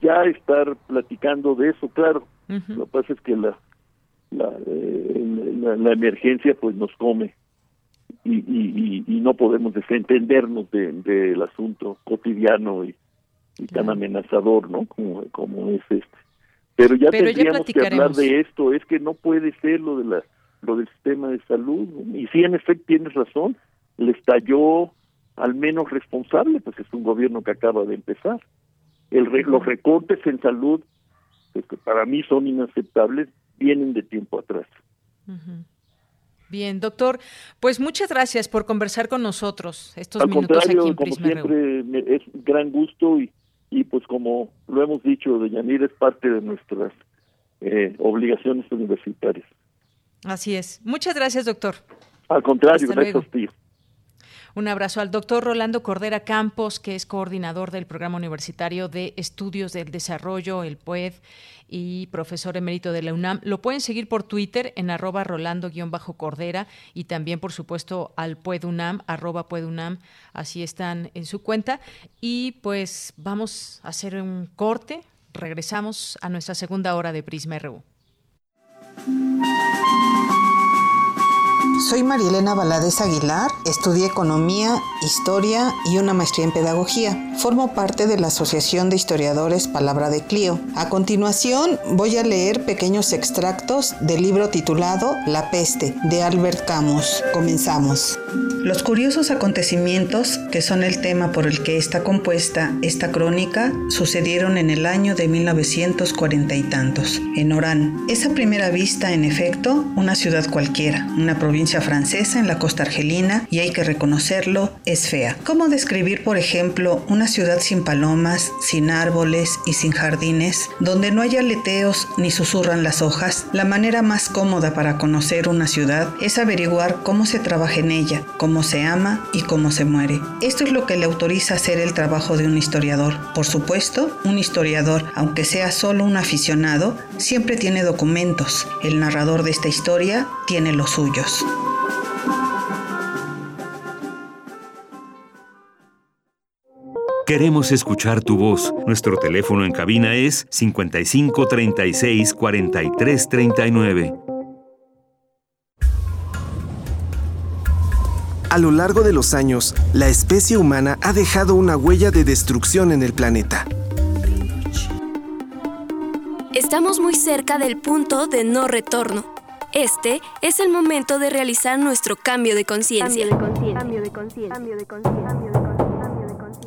ya estar platicando de eso, claro. Lo que pasa es que la eh, la, la, emergencia pues nos come y, y, y, no podemos desentendernos del de, asunto cotidiano y, tan amenazador, ¿no? Como, como es este. Pero ya tendríamos que hablar de esto, es que no puede ser lo de la lo del sistema de salud. Y sí, en efecto, tienes razón, le estalló al menos responsable, pues es un gobierno que acaba de empezar. El, los recortes en salud, que para mí son inaceptables, vienen de tiempo atrás. Bien, doctor, pues muchas gracias por conversar con nosotros estos Al minutos contrario, aquí en como siempre, es un gran gusto y, y pues como lo hemos dicho, de Yanir es parte de nuestras eh, obligaciones universitarias. Así es. Muchas gracias, doctor. Al contrario, gracias a ti. Un abrazo al doctor Rolando Cordera Campos, que es coordinador del Programa Universitario de Estudios del Desarrollo, el PUED, y profesor emérito de la UNAM. Lo pueden seguir por Twitter en arroba rolando-cordera y también, por supuesto, al PUEDUNAM, arroba PUEDUNAM, así están en su cuenta. Y pues vamos a hacer un corte, regresamos a nuestra segunda hora de Prisma RU. Soy Marielena Valadez Aguilar, estudié Economía, Historia y una maestría en Pedagogía. Formo parte de la Asociación de Historiadores Palabra de Clio. A continuación voy a leer pequeños extractos del libro titulado La peste de Albert Camus. Comenzamos. Los curiosos acontecimientos, que son el tema por el que está compuesta esta crónica, sucedieron en el año de 1940 y tantos, en Orán. Esa primera vista, en efecto, una ciudad cualquiera, una provincia francesa en la costa argelina, y hay que reconocerlo, es fea. ¿Cómo describir, por ejemplo, una ciudad sin palomas, sin árboles y sin jardines, donde no hay aleteos ni susurran las hojas? La manera más cómoda para conocer una ciudad es averiguar cómo se trabaja en ella, cómo se ama y cómo se muere. Esto es lo que le autoriza hacer el trabajo de un historiador. Por supuesto, un historiador, aunque sea solo un aficionado, siempre tiene documentos. El narrador de esta historia tiene los suyos. Queremos escuchar tu voz. Nuestro teléfono en cabina es 55 36 43 39. A lo largo de los años, la especie humana ha dejado una huella de destrucción en el planeta. Estamos muy cerca del punto de no retorno. Este es el momento de realizar nuestro cambio de conciencia.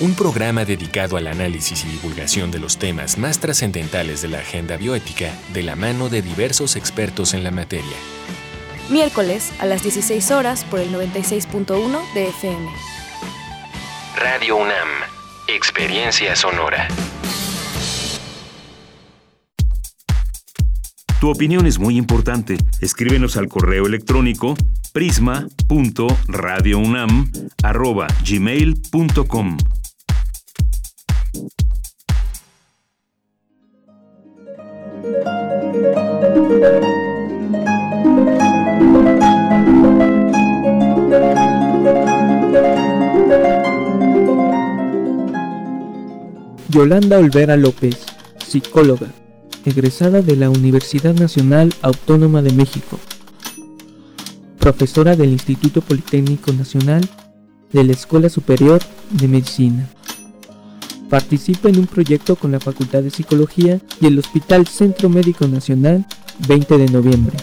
un programa dedicado al análisis y divulgación de los temas más trascendentales de la agenda bioética de la mano de diversos expertos en la materia. Miércoles a las 16 horas por el 96.1 de FM. Radio UNAM, Experiencia Sonora. Tu opinión es muy importante. Escríbenos al correo electrónico prisma.radiounam@gmail.com. Yolanda Olvera López, psicóloga, egresada de la Universidad Nacional Autónoma de México. profesora del Instituto Politécnico Nacional de la Escuela Superior de Medicina. Participa en un proyecto con la Facultad de Psicología y el Hospital Centro Médico Nacional 20 de noviembre.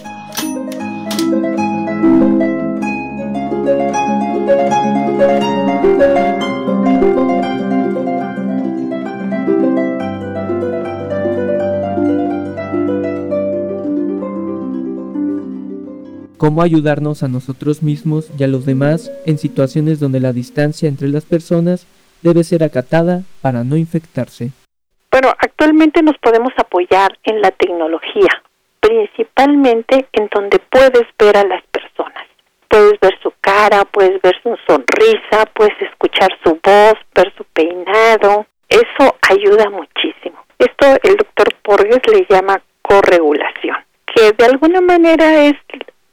cómo ayudarnos a nosotros mismos y a los demás en situaciones donde la distancia entre las personas debe ser acatada para no infectarse. Bueno, actualmente nos podemos apoyar en la tecnología, principalmente en donde puedes ver a las personas. Puedes ver su cara, puedes ver su sonrisa, puedes escuchar su voz, ver su peinado. Eso ayuda muchísimo. Esto el doctor Porges le llama corregulación, que de alguna manera es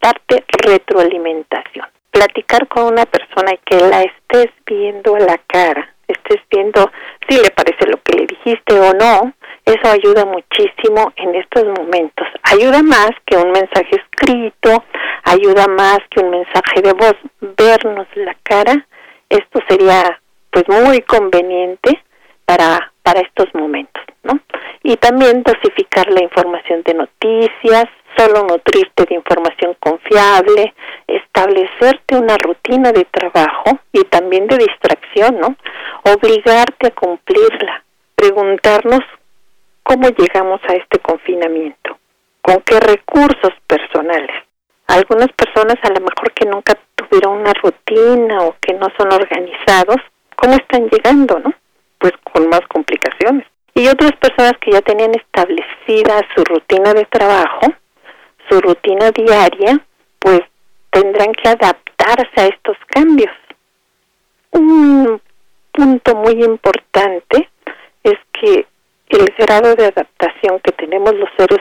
darte retroalimentación. Platicar con una persona y que la estés viendo a la cara, estés viendo si le parece lo que le dijiste o no, eso ayuda muchísimo en estos momentos. Ayuda más que un mensaje escrito, ayuda más que un mensaje de voz, vernos la cara. Esto sería pues muy conveniente para para estos momentos, ¿no? Y también dosificar la información de noticias, solo nutrirte de información confiable, establecerte una rutina de trabajo y también de distracción, ¿no? Obligarte a cumplirla, preguntarnos cómo llegamos a este confinamiento, con qué recursos personales. Algunas personas a lo mejor que nunca tuvieron una rutina o que no son organizados, ¿cómo están llegando, no? Pues con más complicaciones. Y otras personas que ya tenían establecida su rutina de trabajo, su rutina diaria, pues tendrán que adaptarse a estos cambios. Un punto muy importante es que el grado de adaptación que tenemos los seres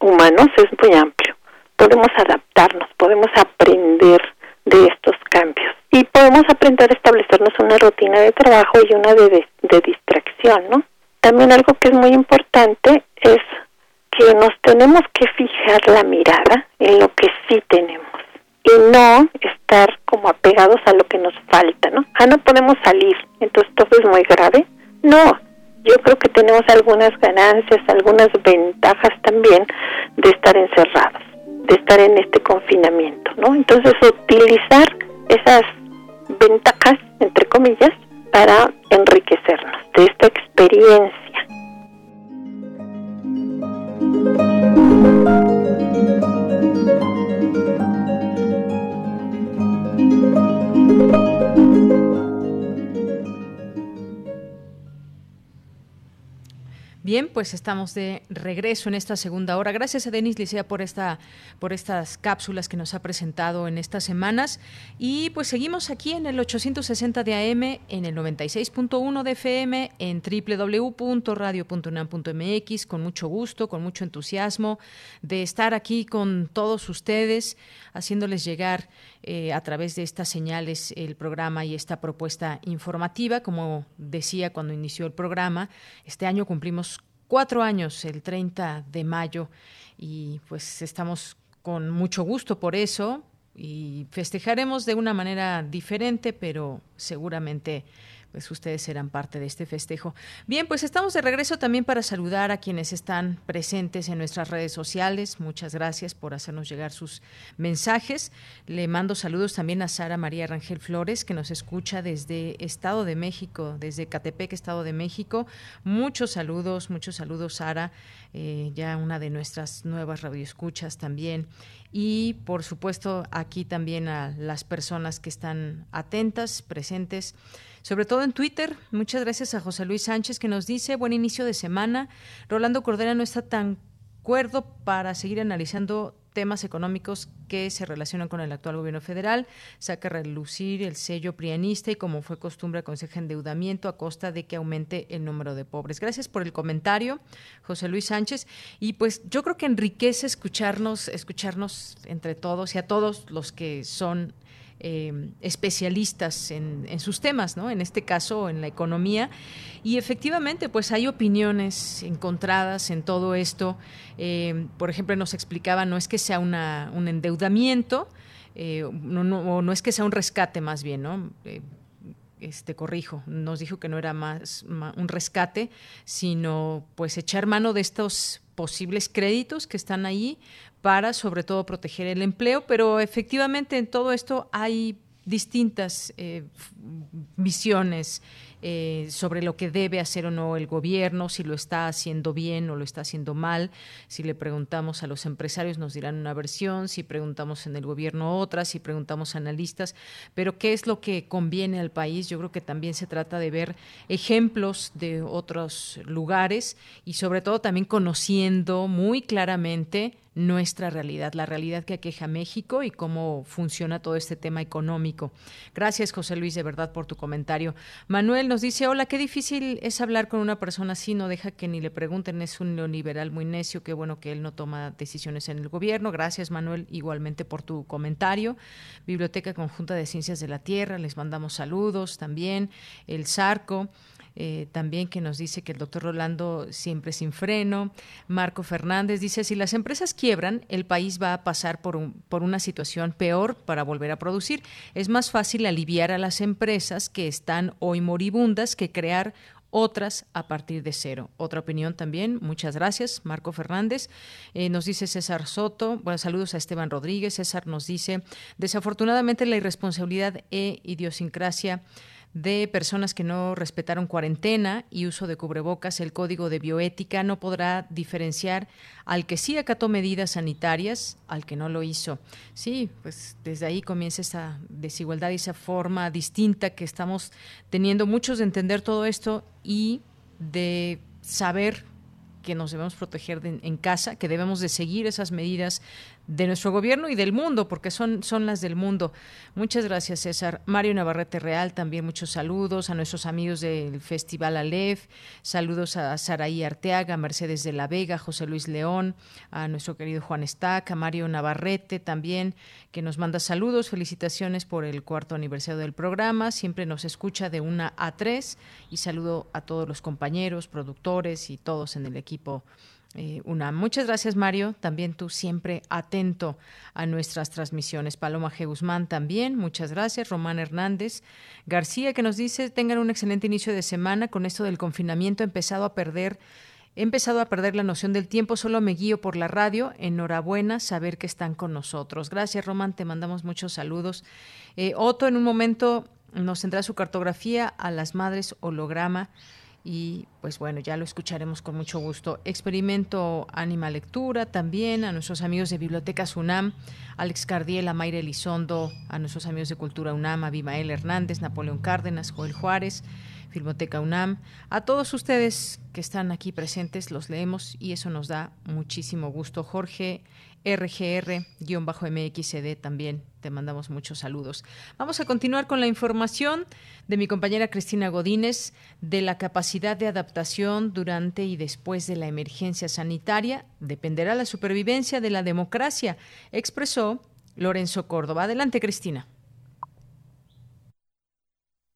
humanos es muy amplio. Podemos adaptarnos, podemos aprender de estos cambios y podemos aprender a establecernos una rutina de trabajo y una de, de distracción, ¿no? También algo que es muy importante es que nos tenemos que fijar la mirada en lo que sí tenemos y no estar como apegados a lo que nos falta, ¿no? Ah, no podemos salir, entonces todo es muy grave. No, yo creo que tenemos algunas ganancias, algunas ventajas también de estar encerrados, de estar en este confinamiento, ¿no? Entonces utilizar esas ventajas, entre comillas, para enriquecernos de esta experiencia Thank you. Bien, pues estamos de regreso en esta segunda hora. Gracias a Denis Licea por esta, por estas cápsulas que nos ha presentado en estas semanas. Y pues seguimos aquí en el 860 de AM, en el 96.1 de FM, en www.radio.unam.mx, con mucho gusto, con mucho entusiasmo de estar aquí con todos ustedes, haciéndoles llegar eh, a través de estas señales el programa y esta propuesta informativa. Como decía cuando inició el programa, este año cumplimos cuatro años, el 30 de mayo, y pues estamos con mucho gusto por eso y festejaremos de una manera diferente, pero seguramente pues ustedes serán parte de este festejo. Bien, pues estamos de regreso también para saludar a quienes están presentes en nuestras redes sociales. Muchas gracias por hacernos llegar sus mensajes. Le mando saludos también a Sara María Rangel Flores, que nos escucha desde Estado de México, desde Catepec, Estado de México. Muchos saludos, muchos saludos, Sara, eh, ya una de nuestras nuevas radioescuchas también y por supuesto aquí también a las personas que están atentas, presentes sobre todo en Twitter. Muchas gracias a José Luis Sánchez que nos dice, buen inicio de semana. Rolando Cordera no está tan cuerdo para seguir analizando temas económicos que se relacionan con el actual gobierno federal, saca relucir el sello prianista y como fue costumbre aconseja endeudamiento a costa de que aumente el número de pobres. Gracias por el comentario, José Luis Sánchez, y pues yo creo que enriquece escucharnos, escucharnos entre todos y a todos los que son eh, especialistas en, sus temas, ¿no? En este caso, en la economía. Y efectivamente, pues hay opiniones encontradas en todo esto. Eh, por ejemplo, nos explicaba, no es que sea un endeudamiento, eh, no, es que sea un rescate más bien, ¿no? Eh, este corrijo, nos dijo que no era más, un rescate, sino pues echar mano de estos posibles créditos que están ahí para sobre todo proteger el empleo, pero efectivamente en todo esto hay distintas eh, visiones eh, sobre lo que debe hacer o no el gobierno, si lo está haciendo bien o lo está haciendo mal. Si le preguntamos a los empresarios nos dirán una versión, si preguntamos en el gobierno otra, si preguntamos a analistas, pero ¿qué es lo que conviene al país? Yo creo que también se trata de ver ejemplos de otros lugares y sobre todo también conociendo muy claramente nuestra realidad, la realidad que aqueja México y cómo funciona todo este tema económico. Gracias, José Luis, de verdad, por tu comentario. Manuel nos dice, hola, qué difícil es hablar con una persona así, no deja que ni le pregunten, es un neoliberal muy necio, qué bueno que él no toma decisiones en el gobierno. Gracias, Manuel, igualmente por tu comentario. Biblioteca Conjunta de Ciencias de la Tierra, les mandamos saludos también. El Zarco. Eh, también que nos dice que el doctor Rolando siempre sin freno. Marco Fernández dice, si las empresas quiebran, el país va a pasar por, un, por una situación peor para volver a producir. Es más fácil aliviar a las empresas que están hoy moribundas que crear otras a partir de cero. Otra opinión también, muchas gracias, Marco Fernández. Eh, nos dice César Soto, bueno, saludos a Esteban Rodríguez. César nos dice, desafortunadamente la irresponsabilidad e idiosincrasia de personas que no respetaron cuarentena y uso de cubrebocas, el código de bioética no podrá diferenciar al que sí acató medidas sanitarias al que no lo hizo. Sí, pues desde ahí comienza esa desigualdad y esa forma distinta que estamos teniendo muchos de entender todo esto y de saber que nos debemos proteger en casa, que debemos de seguir esas medidas de nuestro gobierno y del mundo, porque son, son las del mundo. Muchas gracias, César. Mario Navarrete Real, también muchos saludos. A nuestros amigos del Festival Aleph, saludos a Saraí Arteaga, Mercedes de la Vega, José Luis León, a nuestro querido Juan Estac, a Mario Navarrete también, que nos manda saludos, felicitaciones por el cuarto aniversario del programa, siempre nos escucha de una a tres. Y saludo a todos los compañeros, productores y todos en el equipo eh, una. Muchas gracias, Mario. También tú siempre atento a nuestras transmisiones. Paloma G. Guzmán también, muchas gracias. Román Hernández García, que nos dice, tengan un excelente inicio de semana. Con esto del confinamiento he empezado a perder. He empezado a perder la noción del tiempo, solo me guío por la radio. Enhorabuena saber que están con nosotros. Gracias, Román, te mandamos muchos saludos. Eh, Otto, en un momento nos tendrá su cartografía a las madres holograma y pues bueno, ya lo escucharemos con mucho gusto. Experimento Anima Lectura también, a nuestros amigos de Bibliotecas UNAM, Alex Cardiel, Mayra Elizondo, a nuestros amigos de Cultura UNAM, a Bimael Hernández, Napoleón Cárdenas, Joel Juárez, Filmoteca UNAM, a todos ustedes que están aquí presentes, los leemos y eso nos da muchísimo gusto. Jorge RGR-MXCD también te mandamos muchos saludos. Vamos a continuar con la información de mi compañera Cristina Godínez de la capacidad de adaptación durante y después de la emergencia sanitaria. Dependerá la supervivencia de la democracia, expresó Lorenzo Córdoba. Adelante, Cristina.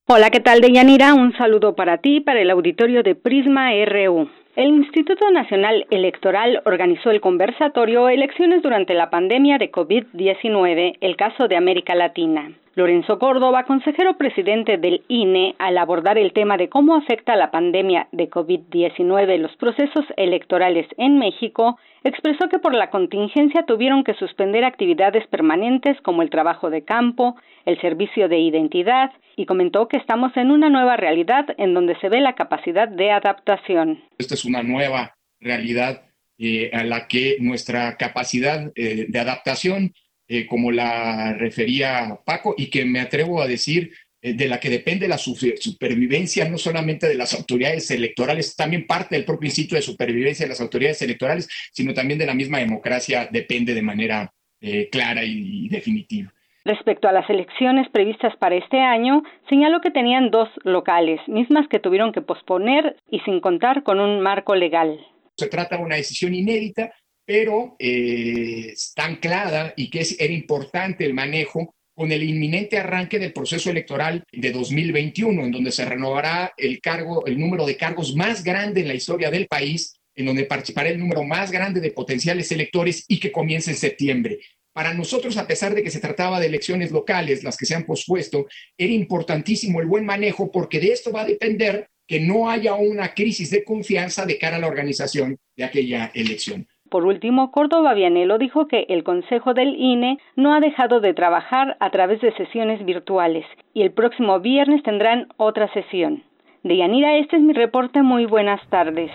Hola, ¿qué tal, Deyanira? Un saludo para ti, para el auditorio de Prisma RU. El Instituto Nacional Electoral organizó el conversatorio Elecciones durante la pandemia de COVID-19, el caso de América Latina. Lorenzo Córdoba, consejero presidente del INE, al abordar el tema de cómo afecta la pandemia de COVID-19 los procesos electorales en México, expresó que por la contingencia tuvieron que suspender actividades permanentes como el trabajo de campo, el servicio de identidad y comentó que estamos en una nueva realidad en donde se ve la capacidad de adaptación. Esta es una nueva realidad eh, a la que nuestra capacidad eh, de adaptación eh, como la refería Paco, y que me atrevo a decir eh, de la que depende la supervivencia no solamente de las autoridades electorales, también parte del propio instituto de supervivencia de las autoridades electorales, sino también de la misma democracia depende de manera eh, clara y, y definitiva. Respecto a las elecciones previstas para este año, señaló que tenían dos locales, mismas que tuvieron que posponer y sin contar con un marco legal. Se trata de una decisión inédita pero eh, está anclada y que es, era importante el manejo con el inminente arranque del proceso electoral de 2021, en donde se renovará el cargo, el número de cargos más grande en la historia del país, en donde participará el número más grande de potenciales electores y que comienza en septiembre. para nosotros, a pesar de que se trataba de elecciones locales, las que se han pospuesto, era importantísimo el buen manejo porque de esto va a depender que no haya una crisis de confianza de cara a la organización de aquella elección. Por último, Córdoba Vianelo dijo que el Consejo del INE no ha dejado de trabajar a través de sesiones virtuales y el próximo viernes tendrán otra sesión. De Yanira, este es mi reporte. Muy buenas tardes.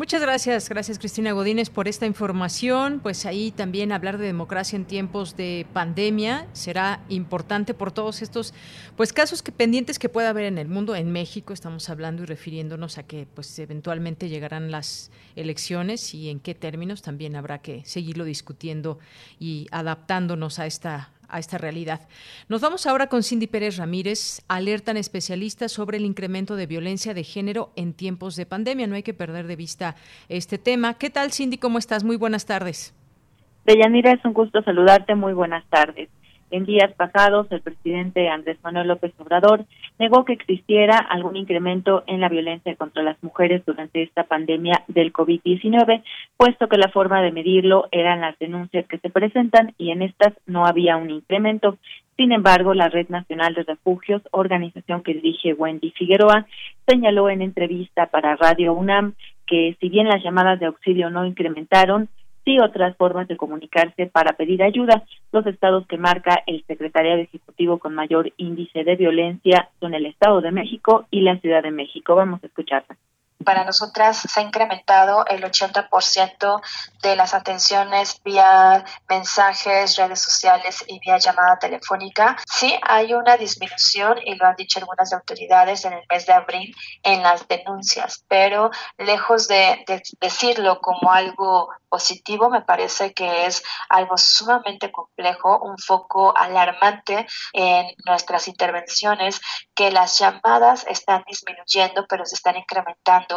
Muchas gracias, gracias Cristina Godínez por esta información. Pues ahí también hablar de democracia en tiempos de pandemia será importante por todos estos pues casos que pendientes que pueda haber en el mundo. En México estamos hablando y refiriéndonos a que pues eventualmente llegarán las elecciones y en qué términos también habrá que seguirlo discutiendo y adaptándonos a esta a esta realidad. Nos vamos ahora con Cindy Pérez Ramírez. Alertan especialistas sobre el incremento de violencia de género en tiempos de pandemia. No hay que perder de vista este tema. ¿Qué tal, Cindy? ¿Cómo estás? Muy buenas tardes. Deyanira, es un gusto saludarte. Muy buenas tardes. En días pasados, el presidente Andrés Manuel López Obrador negó que existiera algún incremento en la violencia contra las mujeres durante esta pandemia del COVID-19, puesto que la forma de medirlo eran las denuncias que se presentan y en estas no había un incremento. Sin embargo, la Red Nacional de Refugios, organización que dirige Wendy Figueroa, señaló en entrevista para Radio UNAM que si bien las llamadas de auxilio no incrementaron, sí otras formas de comunicarse para pedir ayuda. Los estados que marca el Secretariado Ejecutivo con mayor índice de violencia son el Estado de México y la Ciudad de México. Vamos a escucharla. Para nosotras se ha incrementado el 80% de las atenciones vía mensajes, redes sociales y vía llamada telefónica. Sí hay una disminución, y lo han dicho algunas autoridades en el mes de abril, en las denuncias, pero lejos de, de decirlo como algo positivo, me parece que es algo sumamente complejo, un foco alarmante en nuestras intervenciones, que las llamadas están disminuyendo, pero se están incrementando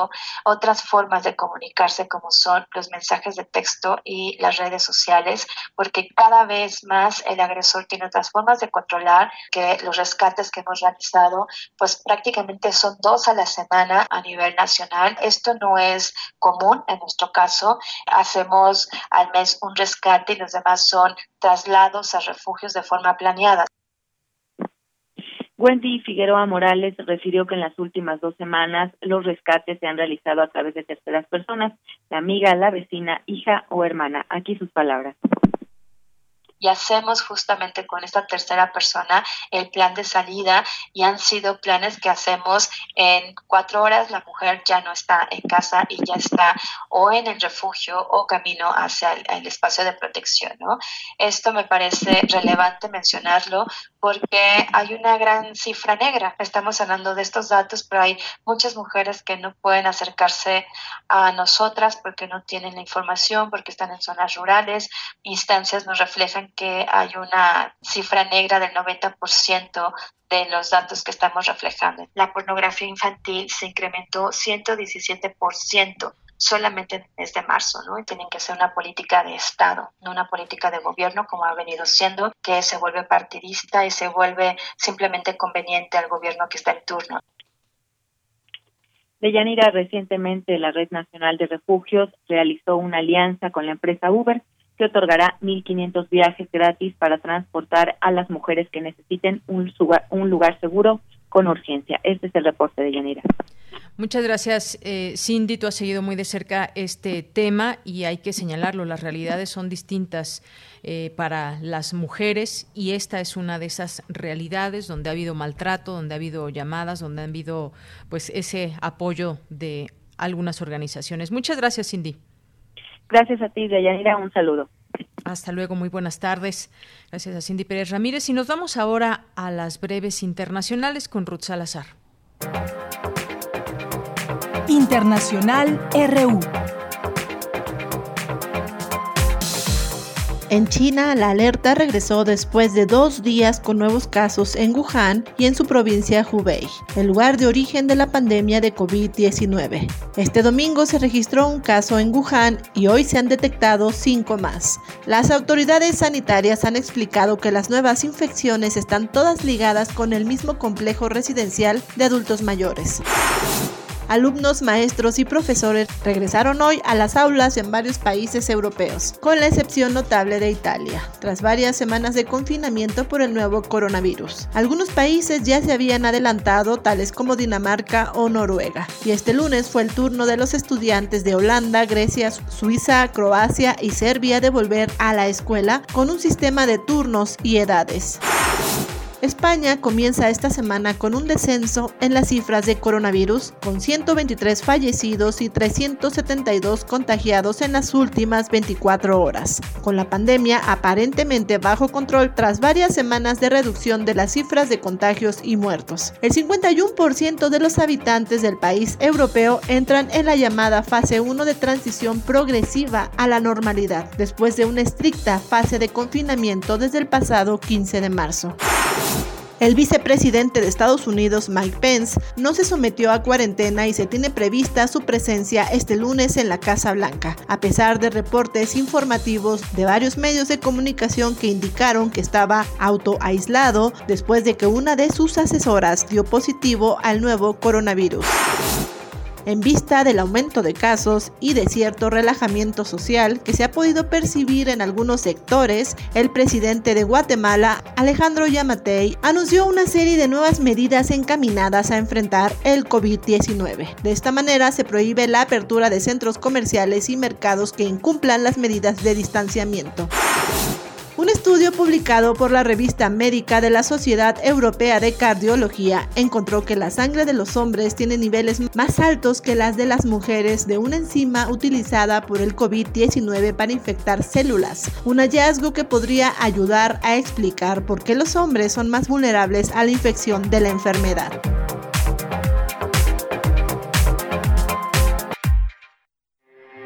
otras formas de comunicarse como son los mensajes de texto y las redes sociales, porque cada vez más el agresor tiene otras formas de controlar que los rescates que hemos realizado, pues prácticamente son dos a la semana a nivel nacional. Esto no es común en nuestro caso. Hacemos al mes un rescate y los demás son traslados a refugios de forma planeada. Wendy Figueroa Morales refirió que en las últimas dos semanas los rescates se han realizado a través de terceras personas, la amiga, la vecina, hija o hermana. Aquí sus palabras y hacemos justamente con esta tercera persona el plan de salida y han sido planes que hacemos en cuatro horas la mujer ya no está en casa y ya está o en el refugio o camino hacia el, espacio de protección. ¿no? Esto me parece relevante mencionarlo porque hay una gran cifra negra. Estamos hablando de estos datos, pero hay muchas mujeres que no pueden acercarse a nosotras porque no tienen la información, porque están en zonas rurales. Instancias nos reflejan que hay una cifra negra del 90% de los datos que estamos reflejando. La pornografía infantil se incrementó 117% solamente en mes de marzo, ¿no? Y tienen que ser una política de Estado, no una política de gobierno como ha venido siendo, que se vuelve partidista y se vuelve simplemente conveniente al gobierno que está en turno. Deyanira, recientemente la Red Nacional de Refugios realizó una alianza con la empresa Uber que otorgará 1.500 viajes gratis para transportar a las mujeres que necesiten un, un lugar seguro con urgencia. Este es el reporte de Yanira. Muchas gracias, eh, Cindy. Tú has seguido muy de cerca este tema y hay que señalarlo. Las realidades son distintas eh, para las mujeres y esta es una de esas realidades donde ha habido maltrato, donde ha habido llamadas, donde ha habido pues ese apoyo de algunas organizaciones. Muchas gracias, Cindy. Gracias a ti, Deyanira. Un saludo. Hasta luego, muy buenas tardes. Gracias a Cindy Pérez Ramírez. Y nos vamos ahora a las breves internacionales con Ruth Salazar. Internacional RU. En China, la alerta regresó después de dos días con nuevos casos en Wuhan y en su provincia Hubei, el lugar de origen de la pandemia de COVID-19. Este domingo se registró un caso en Wuhan y hoy se han detectado cinco más. Las autoridades sanitarias han explicado que las nuevas infecciones están todas ligadas con el mismo complejo residencial de adultos mayores. Alumnos, maestros y profesores regresaron hoy a las aulas en varios países europeos, con la excepción notable de Italia, tras varias semanas de confinamiento por el nuevo coronavirus. Algunos países ya se habían adelantado, tales como Dinamarca o Noruega, y este lunes fue el turno de los estudiantes de Holanda, Grecia, Suiza, Croacia y Serbia de volver a la escuela con un sistema de turnos y edades. España comienza esta semana con un descenso en las cifras de coronavirus, con 123 fallecidos y 372 contagiados en las últimas 24 horas, con la pandemia aparentemente bajo control tras varias semanas de reducción de las cifras de contagios y muertos. El 51% de los habitantes del país europeo entran en la llamada fase 1 de transición progresiva a la normalidad, después de una estricta fase de confinamiento desde el pasado 15 de marzo. El vicepresidente de Estados Unidos, Mike Pence, no se sometió a cuarentena y se tiene prevista su presencia este lunes en la Casa Blanca, a pesar de reportes informativos de varios medios de comunicación que indicaron que estaba autoaislado después de que una de sus asesoras dio positivo al nuevo coronavirus en vista del aumento de casos y de cierto relajamiento social que se ha podido percibir en algunos sectores, el presidente de Guatemala, Alejandro Yamatei, anunció una serie de nuevas medidas encaminadas a enfrentar el COVID-19. De esta manera se prohíbe la apertura de centros comerciales y mercados que incumplan las medidas de distanciamiento. Un estudio publicado por la revista médica de la Sociedad Europea de Cardiología encontró que la sangre de los hombres tiene niveles más altos que las de las mujeres de una enzima utilizada por el COVID-19 para infectar células, un hallazgo que podría ayudar a explicar por qué los hombres son más vulnerables a la infección de la enfermedad.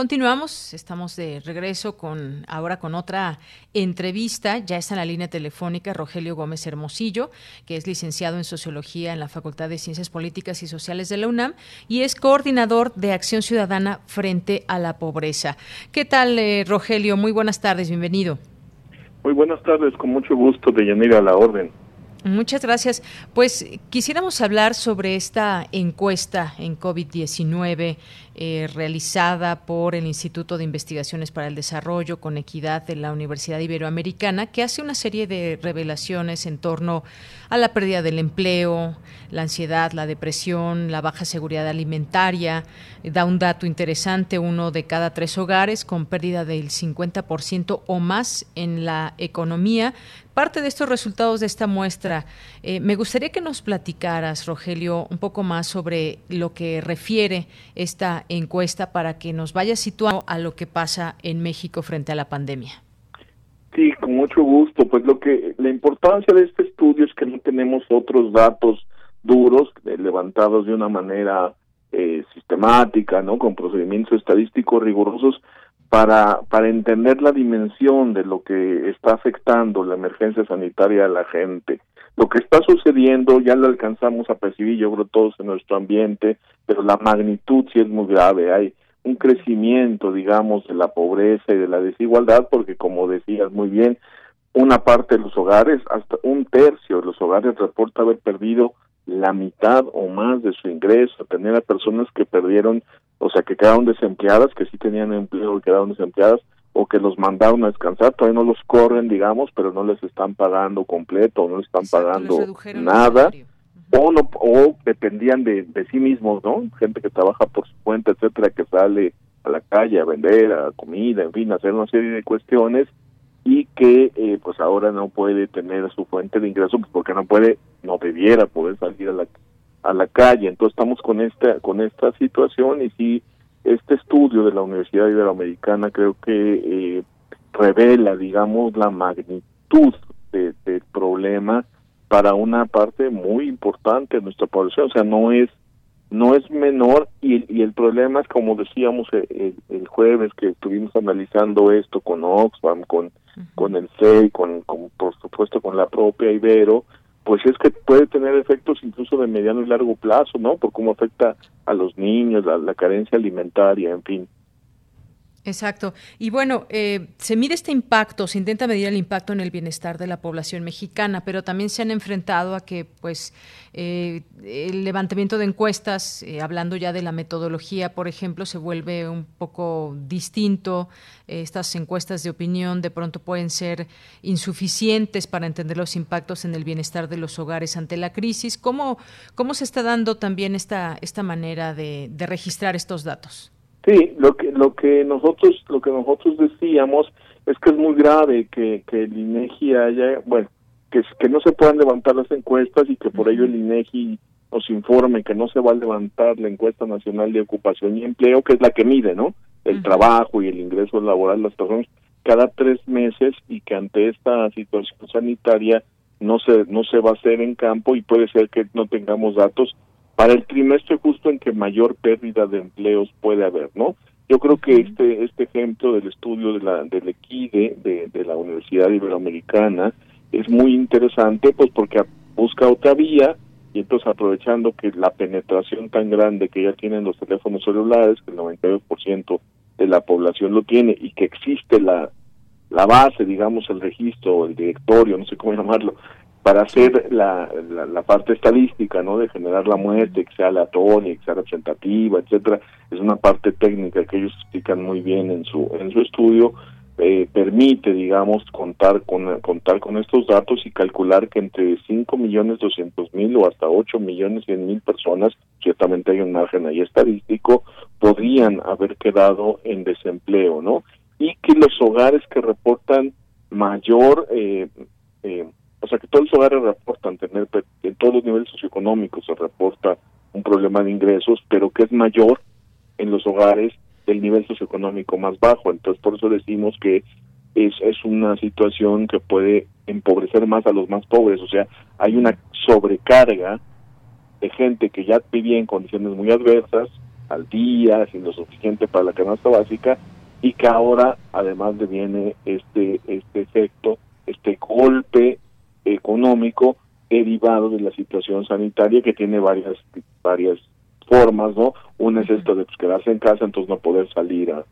Continuamos, estamos de regreso con ahora con otra entrevista. Ya está en la línea telefónica Rogelio Gómez Hermosillo, que es licenciado en Sociología en la Facultad de Ciencias Políticas y Sociales de la UNAM y es coordinador de Acción Ciudadana frente a la pobreza. ¿Qué tal, eh, Rogelio? Muy buenas tardes, bienvenido. Muy buenas tardes, con mucho gusto de a la orden. Muchas gracias. Pues quisiéramos hablar sobre esta encuesta en COVID-19 eh, realizada por el Instituto de Investigaciones para el Desarrollo con Equidad de la Universidad Iberoamericana, que hace una serie de revelaciones en torno a la pérdida del empleo, la ansiedad, la depresión, la baja seguridad alimentaria. Da un dato interesante, uno de cada tres hogares con pérdida del 50% o más en la economía. Parte de estos resultados de esta muestra, eh, me gustaría que nos platicaras, Rogelio, un poco más sobre lo que refiere esta encuesta para que nos vaya situando a lo que pasa en México frente a la pandemia. Sí, con mucho gusto. Pues lo que la importancia de este estudio es que no tenemos otros datos duros eh, levantados de una manera eh, sistemática, ¿no? Con procedimientos estadísticos rigurosos para para entender la dimensión de lo que está afectando la emergencia sanitaria a la gente. Lo que está sucediendo ya lo alcanzamos a percibir, yo creo todos en nuestro ambiente, pero la magnitud sí es muy grave. Hay un crecimiento, digamos, de la pobreza y de la desigualdad, porque como decías muy bien, una parte de los hogares, hasta un tercio de los hogares reporta haber perdido la mitad o más de su ingreso, tener a personas que perdieron, o sea, que quedaron desempleadas, que sí tenían empleo y quedaron desempleadas, o que los mandaron a descansar, todavía no los corren, digamos, pero no les están pagando completo, no les están pagando nada, o no o dependían de, de sí mismos, ¿no? Gente que trabaja por su cuenta, etcétera, que sale a la calle a vender, a comida, en fin, a hacer una serie de cuestiones y que eh, pues ahora no puede tener su fuente de ingreso pues porque no puede, no debiera poder salir a la a la calle. Entonces estamos con esta con esta situación y sí este estudio de la Universidad Iberoamericana creo que eh, revela, digamos, la magnitud del problema para una parte muy importante de nuestra población. O sea, no es no es menor y, y el problema es como decíamos el, el, jueves que estuvimos analizando esto con Oxfam, con con el CEI, con, con por supuesto con la propia Ibero, pues es que puede tener efectos incluso de mediano y largo plazo, ¿no? Por cómo afecta a los niños, la carencia alimentaria, en fin. Exacto. Y bueno, eh, se mide este impacto, se intenta medir el impacto en el bienestar de la población mexicana, pero también se han enfrentado a que, pues, eh, el levantamiento de encuestas, eh, hablando ya de la metodología, por ejemplo, se vuelve un poco distinto. estas encuestas de opinión de pronto pueden ser insuficientes para entender los impactos en el bienestar de los hogares ante la crisis. ¿Cómo, cómo se está dando también esta, esta manera de registrar estos datos? Sí, lo que lo que nosotros lo que nosotros decíamos es que es muy grave que, que el INEGI haya, bueno, que, que no se puedan levantar las encuestas y que por ello el INEGI nos informe que no se va a levantar la encuesta nacional de ocupación y empleo, que es la que mide, ¿no? El trabajo y el ingreso laboral de las personas cada tres meses y que ante esta situación sanitaria no se no se va a hacer en campo y puede ser que no tengamos datos para el trimestre justo en que mayor pérdida de empleos puede haber, ¿no? Yo creo que este este ejemplo del estudio de la del EQUIDE de, de la Universidad Iberoamericana es muy interesante, pues porque busca otra vía y entonces aprovechando que la penetración tan grande que ya tienen los teléfonos celulares, que el 99% de la población lo tiene y que existe la la base, digamos, el registro, el directorio, no sé cómo llamarlo, para hacer la, la, parte estadística, ¿no? De generar la muerte, que sea aleatoria, que sea representativa, etcétera, es una parte técnica que ellos explican muy bien en su en su estudio. Eh, permite, digamos, contar con contar con estos datos y calcular que entre 5 millones 200 mil o hasta 8 millones 100 mil personas, ciertamente hay un margen ahí estadístico, podrían haber quedado en desempleo, ¿no? Y que los hogares que reportan mayor eh, eh, o sea que todos los hogares reportan tener, en todos los niveles socioeconómicos se reporta un problema de ingresos, pero que es mayor en los hogares del nivel socioeconómico más bajo. Entonces, por eso decimos que es, es una situación que puede empobrecer más a los más pobres. O sea, hay una sobrecarga de gente que ya vivía en condiciones muy adversas, al día, sin lo suficiente para la canasta básica, y que ahora además le viene este, este efecto, este golpe económico derivado de la situación sanitaria que tiene varias varias formas, ¿no? Una es esto de pues, quedarse en casa, entonces no poder salir a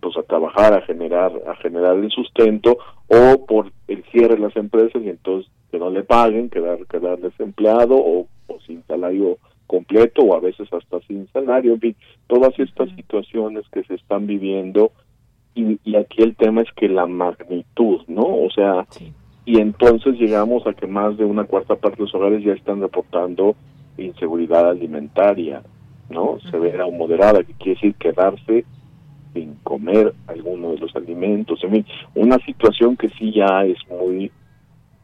pues a trabajar, a generar a generar el sustento o por el cierre de las empresas y entonces que no le paguen, quedar quedar desempleado o, sin salario completo o a veces hasta sin salario, en fin, todas estas situaciones que se están viviendo y, y, aquí el tema es que la magnitud, ¿no? O sea, y entonces llegamos a que más de una cuarta parte de los hogares ya están reportando inseguridad alimentaria, ¿no? Severa o moderada, que quiere decir quedarse sin comer alguno de los alimentos, en fin, una situación que sí ya es muy,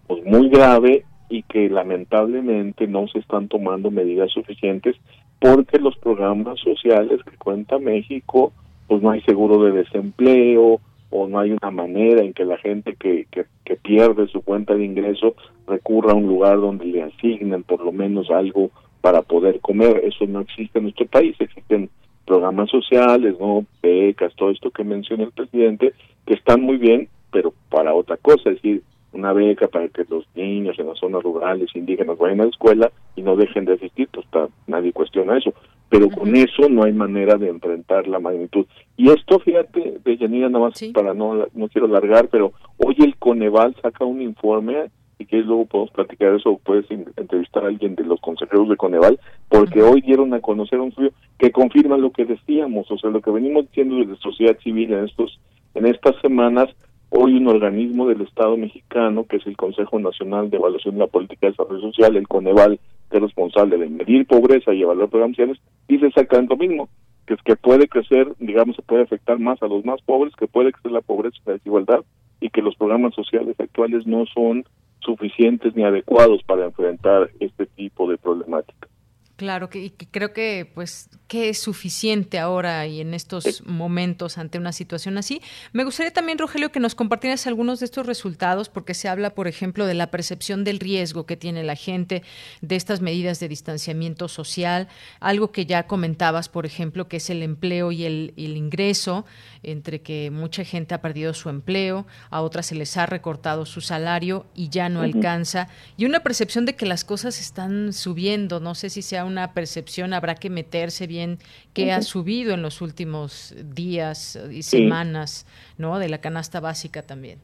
pues muy grave y que lamentablemente no se están tomando medidas suficientes porque los programas sociales que cuenta México, pues no hay seguro de desempleo, o no hay una manera en que la gente que, que, pierde su cuenta de ingreso recurra a un lugar donde le asignen por lo menos algo para poder comer. Eso no existe en nuestro país. Existen programas sociales, no becas, todo esto que menciona el presidente, que están muy bien, pero para otra cosa, es decir, una beca para que los niños en las zonas rurales indígenas vayan a la escuela y no dejen de asistir, pues nadie cuestiona eso pero con eso no hay manera de enfrentar la magnitud. Y esto, fíjate, de Yanira, nada más para no, no quiero largar, pero hoy el Coneval saca un informe y que luego podemos platicar eso, puedes entrevistar a alguien de los consejeros de Coneval, porque hoy dieron a conocer un estudio que confirma lo que decíamos, o sea, lo que venimos diciendo desde sociedad civil en estos en estas semanas, hoy un organismo del Estado mexicano, que es el Consejo Nacional de Evaluación de la Política de Desarrollo Social, el Coneval, que es responsable de medir pobreza y evaluar programas sociales, dice exactamente lo mismo, que es que puede crecer, digamos, se puede afectar más a los más pobres, que puede crecer la pobreza y la desigualdad, y que los programas sociales actuales no son suficientes ni adecuados para enfrentar este tipo de problemática. Claro, que, que creo que pues que es suficiente ahora y en estos momentos ante una situación así. Me gustaría también, Rogelio, que nos compartieras algunos de estos resultados, porque se habla, por ejemplo, de la percepción del riesgo que tiene la gente de estas medidas de distanciamiento social, algo que ya comentabas, por ejemplo, que es el empleo y el, el ingreso, entre que mucha gente ha perdido su empleo, a otras se les ha recortado su salario y ya no alcanza, y una percepción de que las cosas están subiendo, no sé si sea una percepción, habrá que meterse bien qué ha subido en los últimos días y semanas, ¿no? De la canasta básica también.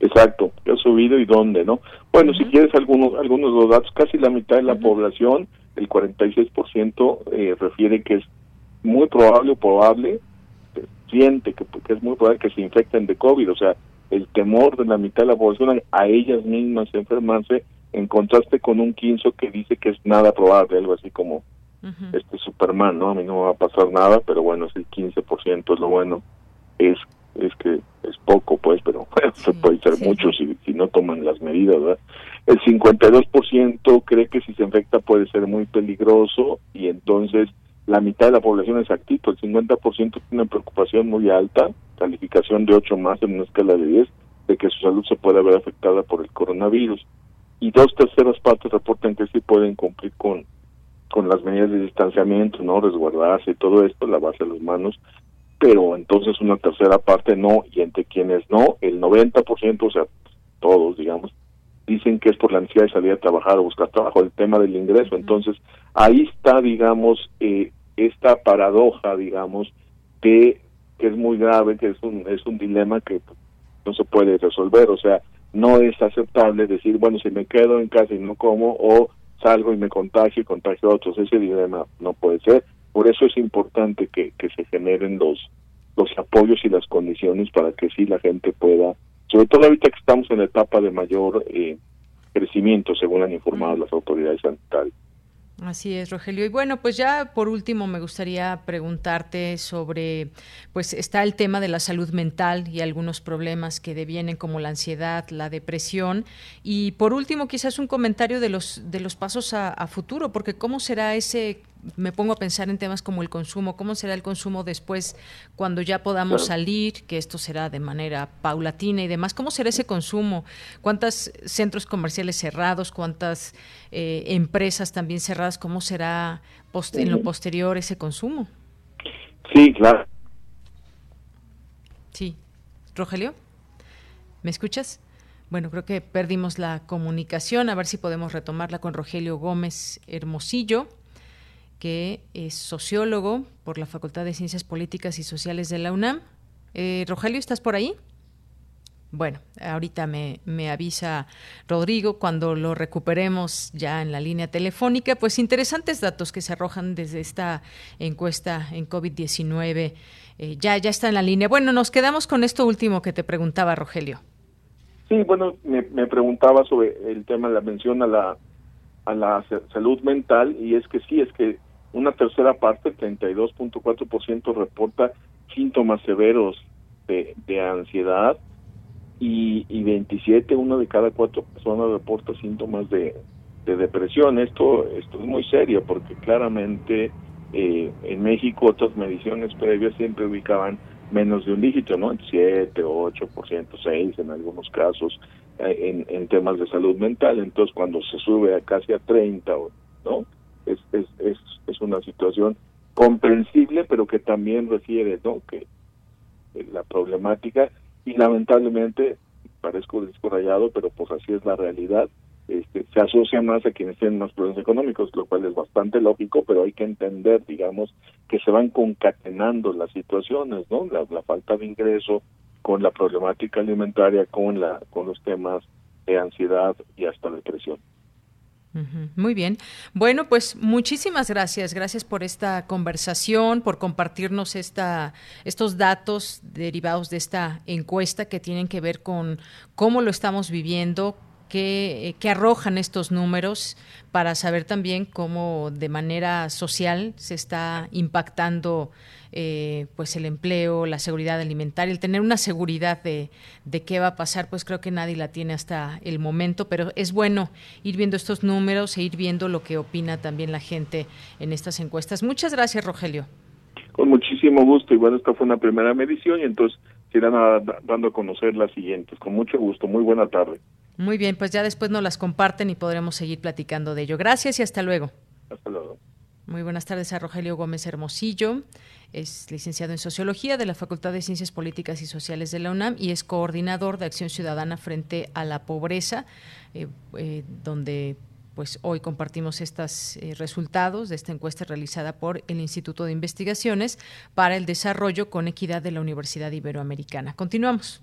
Exacto, qué ha subido y dónde, ¿no? Bueno, si quieres algunos algunos de los datos, casi la mitad de la población, el 46% eh, refiere que es muy probable o probable, siente que, que es muy probable que se infecten de COVID, o sea, el temor de la mitad de la población a ellas mismas enfermarse en contraste con un quinzo que dice que es nada probable, algo así como este Superman, ¿no? A mí no me va a pasar nada, pero bueno, es el 15%, es lo bueno. Es es que es poco, pues, pero se puede ser mucho si, si no toman las medidas, ¿verdad? El 52% cree que si se infecta puede ser muy peligroso y entonces la mitad de la población es activo, el 50% tiene una preocupación muy alta, calificación de 8 más en una escala de 10, de que su salud se puede ver afectada por el coronavirus y dos terceras partes reportan que sí pueden cumplir con, con las medidas de distanciamiento, no resguardarse y todo esto, lavarse las manos, pero entonces una tercera parte no, y entre quienes no, el 90%, o sea, todos, digamos, dicen que es por la necesidad de salir a trabajar o buscar trabajo, el tema del ingreso. Entonces, ahí está, digamos, eh, esta paradoja, digamos, que es muy grave, que es un, es un dilema que no se puede resolver. O sea, no es aceptable decir, bueno, si me quedo en casa y no como, o salgo y me contagio y contagio a otros. Ese dilema no puede ser. Por eso es importante que, que se generen los, los apoyos y las condiciones para que sí la gente pueda, sobre todo ahorita que estamos en la etapa de mayor eh, crecimiento, según han informado las autoridades sanitarias. Así es, Rogelio. Y bueno, pues ya por último me gustaría preguntarte sobre, pues está el tema de la salud mental y algunos problemas que devienen como la ansiedad, la depresión. Y por último, quizás un comentario de los de los pasos a, a futuro, porque cómo será ese me pongo a pensar en temas como el consumo, cómo será el consumo después cuando ya podamos salir, que esto será de manera paulatina y demás, cómo será ese consumo, cuántos centros comerciales cerrados, cuántas eh, empresas también cerradas, cómo será en lo posterior ese consumo. Sí, claro. Sí. Rogelio, ¿me escuchas? Bueno, creo que perdimos la comunicación, a ver si podemos retomarla con Rogelio Gómez Hermosillo que es sociólogo por la Facultad de Ciencias Políticas y Sociales de la UNAM. Eh, Rogelio, ¿estás por ahí? Bueno, ahorita me, me, avisa Rodrigo cuando lo recuperemos ya en la línea telefónica. Pues interesantes datos que se arrojan desde esta encuesta en COVID-19. Eh, ya, ya está en la línea. Bueno, nos quedamos con esto último que te preguntaba, Rogelio. Sí, bueno, me, me preguntaba sobre el tema de la mención a la, a la salud mental y es que sí, es que una tercera parte, el 32.4%, reporta síntomas severos de, de ansiedad y, y 27, una de cada cuatro personas reporta síntomas de, de depresión. Esto, esto es muy serio porque claramente eh, en México otras mediciones previas siempre ubicaban menos de un dígito, ¿no? 7, 8%, 6 en algunos casos en, en temas de salud mental. Entonces cuando se sube a casi a 30, ¿no? es, es, es, es una situación comprensible, pero que también refiere, ¿no? Que la problemática, y lamentablemente, parezco descorrayado, pero pues así es la realidad, este, se asocia más a quienes tienen más problemas económicos, lo cual es bastante lógico, pero hay que entender, digamos, que se van concatenando las situaciones, ¿no? La falta de ingreso con la problemática alimentaria, con la con los temas de ansiedad y hasta depresión. Muy bien. Bueno, pues muchísimas gracias. Gracias por esta conversación, por compartirnos esta, estos datos derivados de esta encuesta que tienen que ver con cómo lo estamos viviendo, qué, qué arrojan estos números para saber también cómo de manera social se está impactando eh, pues el empleo, la seguridad alimentaria, el tener una seguridad de, de qué va a pasar, pues creo que nadie la tiene hasta el momento, pero es bueno ir viendo estos números e ir viendo lo que opina también la gente en estas encuestas. Muchas gracias, Rogelio. Con muchísimo gusto. Y bueno, esta fue una primera medición y entonces se irán dando a conocer las siguientes. Con mucho gusto. Muy buena tarde. Muy bien, pues ya después nos las comparten y podremos seguir platicando de ello. Gracias y hasta luego. Hasta luego. Muy buenas tardes a Rogelio Gómez Hermosillo. Es licenciado en Sociología de la Facultad de Ciencias Políticas y Sociales de la UNAM y es coordinador de Acción Ciudadana frente a la pobreza, eh, eh, donde pues hoy compartimos estos eh, resultados de esta encuesta realizada por el Instituto de Investigaciones para el Desarrollo con Equidad de la Universidad Iberoamericana. Continuamos.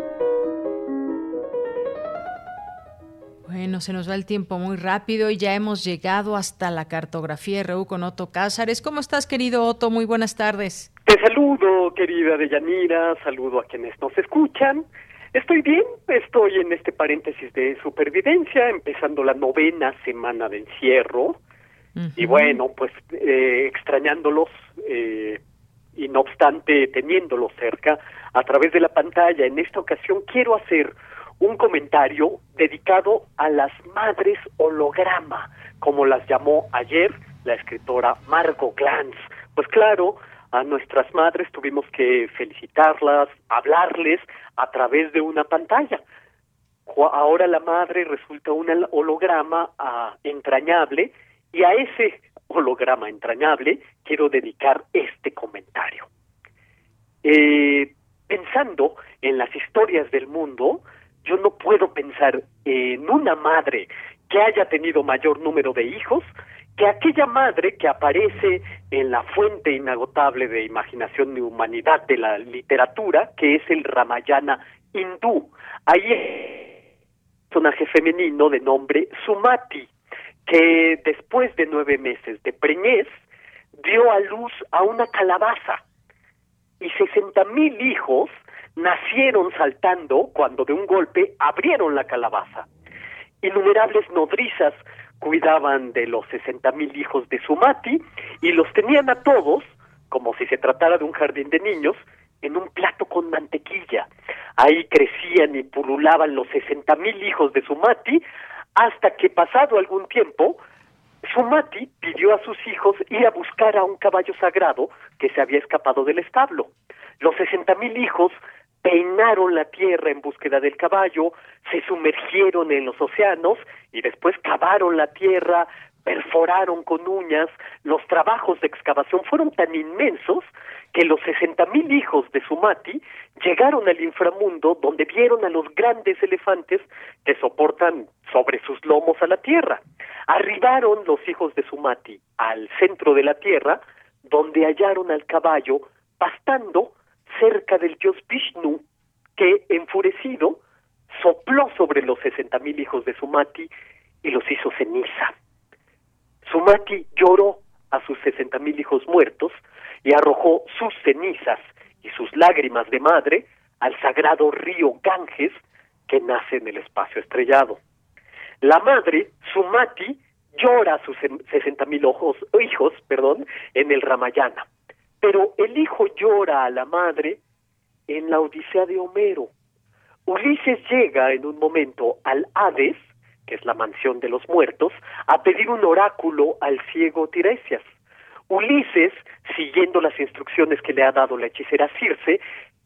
Bueno, se nos va el tiempo muy rápido y ya hemos llegado hasta la cartografía RU con Otto Cázares. ¿Cómo estás, querido Otto? Muy buenas tardes. Te saludo, querida Deyanira, saludo a quienes nos escuchan. Estoy bien, estoy en este paréntesis de supervivencia, empezando la novena semana de encierro. Y bueno, pues eh, extrañándolos eh, y no obstante teniéndolos cerca a través de la pantalla. En esta ocasión quiero hacer un comentario dedicado a las madres holograma, como las llamó ayer la escritora Margot Glantz. Pues claro, a nuestras madres tuvimos que felicitarlas, hablarles a través de una pantalla. Ahora la madre resulta un holograma ah, entrañable y a ese holograma entrañable quiero dedicar este comentario. Eh, pensando en las historias del mundo, yo no puedo pensar en una madre que haya tenido mayor número de hijos que aquella madre que aparece en la fuente inagotable de imaginación y humanidad de la literatura, que es el Ramayana hindú. Ahí un personaje femenino de nombre Sumati, que después de nueve meses de preñez dio a luz a una calabaza y sesenta mil hijos nacieron saltando cuando de un golpe abrieron la calabaza. Innumerables nodrizas cuidaban de los sesenta mil hijos de Sumati y los tenían a todos, como si se tratara de un jardín de niños, en un plato con mantequilla. Ahí crecían y pululaban los sesenta mil hijos de Sumati hasta que pasado algún tiempo Sumati pidió a sus hijos ir a buscar a un caballo sagrado que se había escapado del establo. Los sesenta mil hijos peinaron la tierra en búsqueda del caballo, se sumergieron en los océanos y después cavaron la tierra, perforaron con uñas, los trabajos de excavación fueron tan inmensos que los sesenta mil hijos de Sumati llegaron al inframundo donde vieron a los grandes elefantes que soportan sobre sus lomos a la tierra. Arribaron los hijos de Sumati al centro de la tierra donde hallaron al caballo pastando cerca del dios Vishnu, que, enfurecido, sopló sobre los sesenta mil hijos de Sumati y los hizo ceniza. Sumati lloró a sus sesenta mil hijos muertos y arrojó sus cenizas y sus lágrimas de madre al sagrado río Ganges que nace en el espacio estrellado. La madre, Sumati, llora a sus sesenta mil hijos perdón, en el Ramayana. Pero el hijo llora a la madre en la Odisea de Homero. Ulises llega en un momento al Hades, que es la mansión de los muertos, a pedir un oráculo al ciego Tiresias. Ulises, siguiendo las instrucciones que le ha dado la hechicera Circe,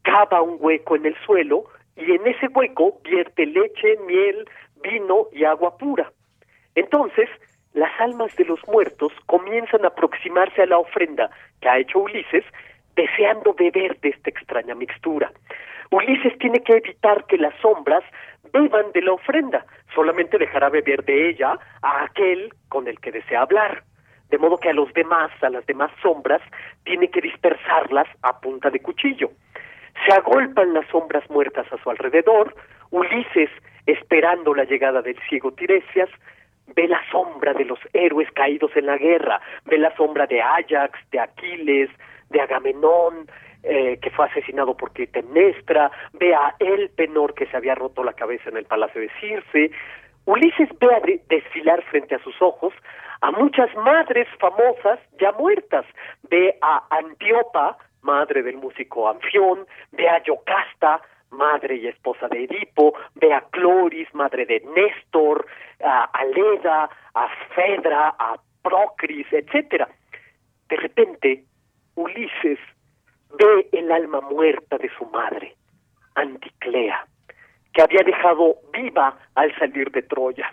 cava un hueco en el suelo y en ese hueco vierte leche, miel, vino y agua pura. Entonces, las almas de los muertos comienzan a aproximarse a la ofrenda que ha hecho Ulises, deseando beber de esta extraña mixtura. Ulises tiene que evitar que las sombras beban de la ofrenda, solamente dejará beber de ella a aquel con el que desea hablar. De modo que a los demás, a las demás sombras, tiene que dispersarlas a punta de cuchillo. Se agolpan las sombras muertas a su alrededor, Ulises, esperando la llegada del ciego Tiresias, ve la sombra de los héroes caídos en la guerra, ve la sombra de Ajax, de Aquiles, de Agamenón, eh, que fue asesinado por Clitemnestra, ve a Elpenor que se había roto la cabeza en el palacio de Circe. Ulises ve a desfilar frente a sus ojos a muchas madres famosas ya muertas. Ve a Antiopa, madre del músico Anfión, ve a Yocasta, madre y esposa de Edipo, ve a Cloris, madre de Néstor, a Leda, a Fedra, a Procris, etcétera. De repente, Ulises ve el alma muerta de su madre, Anticlea, que había dejado viva al salir de Troya.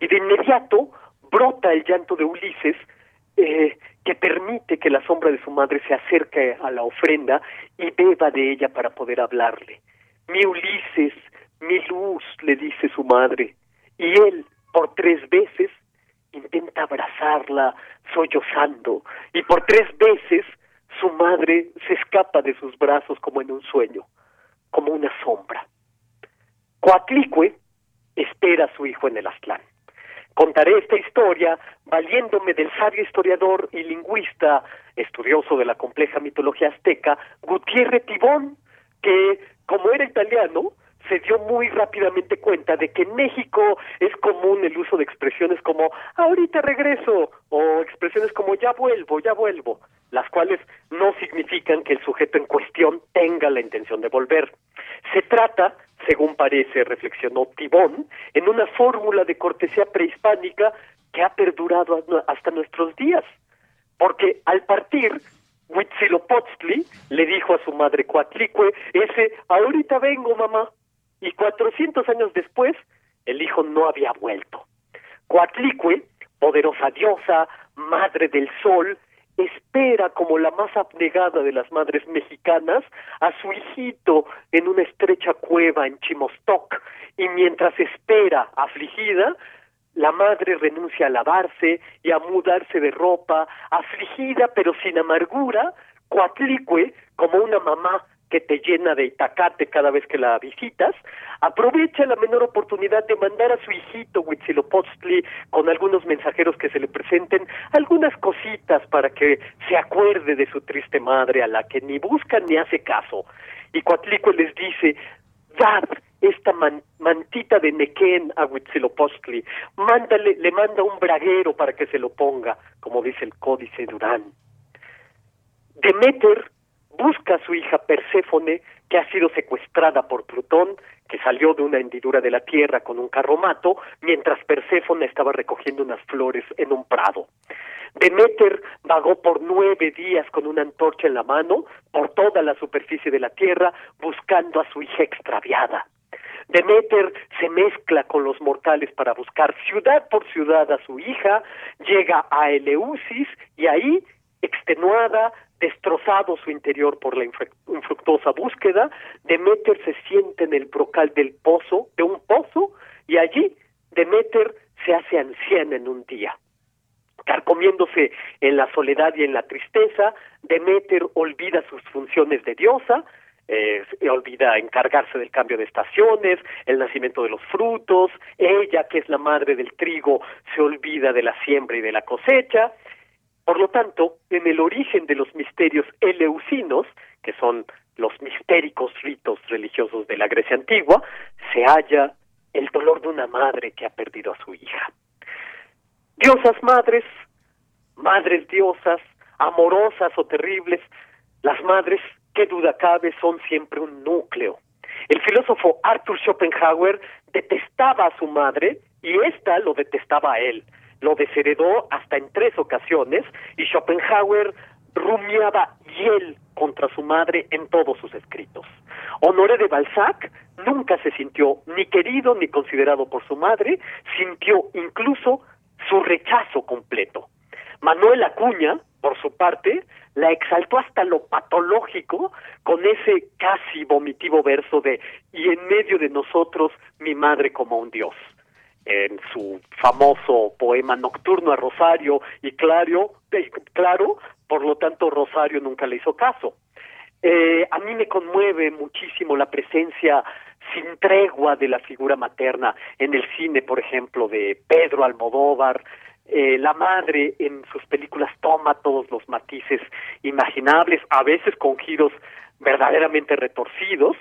Y de inmediato brota el llanto de Ulises, eh, que permite que la sombra de su madre se acerque a la ofrenda y beba de ella para poder hablarle. Mi Ulises, mi luz, le dice su madre, y él, por tres veces, intenta abrazarla, sollozando, y por tres veces su madre se escapa de sus brazos como en un sueño, como una sombra. Coatlicue espera a su hijo en el Aztlán. Contaré esta historia valiéndome del sabio historiador y lingüista, estudioso de la compleja mitología azteca, Gutiérrez Tibón, que, como era italiano, se dio muy rápidamente cuenta de que en México es común el uso de expresiones como ahorita regreso o expresiones como ya vuelvo, ya vuelvo, las cuales no significan que el sujeto en cuestión tenga la intención de volver. Se trata, según parece, reflexionó Tibón, en una fórmula de cortesía prehispánica que ha perdurado hasta nuestros días, porque al partir Huitzilopochtli le dijo a su madre Coatlicue ese ahorita vengo mamá y 400 años después el hijo no había vuelto. Coatlicue, poderosa diosa, madre del sol, espera como la más abnegada de las madres mexicanas a su hijito en una estrecha cueva en Chimostoc y mientras espera afligida la madre renuncia a lavarse y a mudarse de ropa, afligida pero sin amargura, Coatlicue, como una mamá que te llena de itacate cada vez que la visitas, aprovecha la menor oportunidad de mandar a su hijito Huitzilopochtli con algunos mensajeros que se le presenten algunas cositas para que se acuerde de su triste madre a la que ni busca ni hace caso. Y Coatlicue les dice, dad esta mantita de Nequén a Huitzilopochtli, mándale, le manda un braguero para que se lo ponga, como dice el códice Durán. Demeter busca a su hija Perséfone, que ha sido secuestrada por Plutón, que salió de una hendidura de la tierra con un carromato, mientras Perséfone estaba recogiendo unas flores en un prado. Demeter vagó por nueve días con una antorcha en la mano por toda la superficie de la tierra buscando a su hija extraviada. Demeter se mezcla con los mortales para buscar ciudad por ciudad a su hija, llega a Eleusis y ahí, extenuada, destrozado su interior por la infructuosa búsqueda, Demeter se siente en el brocal del pozo, de un pozo, y allí Demeter se hace anciana en un día. Carcomiéndose en la soledad y en la tristeza, Demeter olvida sus funciones de diosa, eh, olvida encargarse del cambio de estaciones, el nacimiento de los frutos, ella, que es la madre del trigo, se olvida de la siembra y de la cosecha, por lo tanto, en el origen de los misterios eleusinos, que son los mistéricos ritos religiosos de la Grecia antigua, se halla el dolor de una madre que ha perdido a su hija. Diosas madres, madres diosas, amorosas o terribles, las madres, qué duda cabe, son siempre un núcleo. El filósofo Arthur Schopenhauer detestaba a su madre y ésta lo detestaba a él lo desheredó hasta en tres ocasiones y Schopenhauer rumiaba hiel contra su madre en todos sus escritos. Honoré de Balzac nunca se sintió ni querido ni considerado por su madre, sintió incluso su rechazo completo. Manuel Acuña, por su parte, la exaltó hasta lo patológico con ese casi vomitivo verso de y en medio de nosotros mi madre como un dios en su famoso poema nocturno a Rosario y Claro, claro, por lo tanto Rosario nunca le hizo caso. Eh, a mí me conmueve muchísimo la presencia sin tregua de la figura materna en el cine, por ejemplo, de Pedro Almodóvar. Eh, la madre en sus películas toma todos los matices imaginables, a veces con giros verdaderamente retorcidos,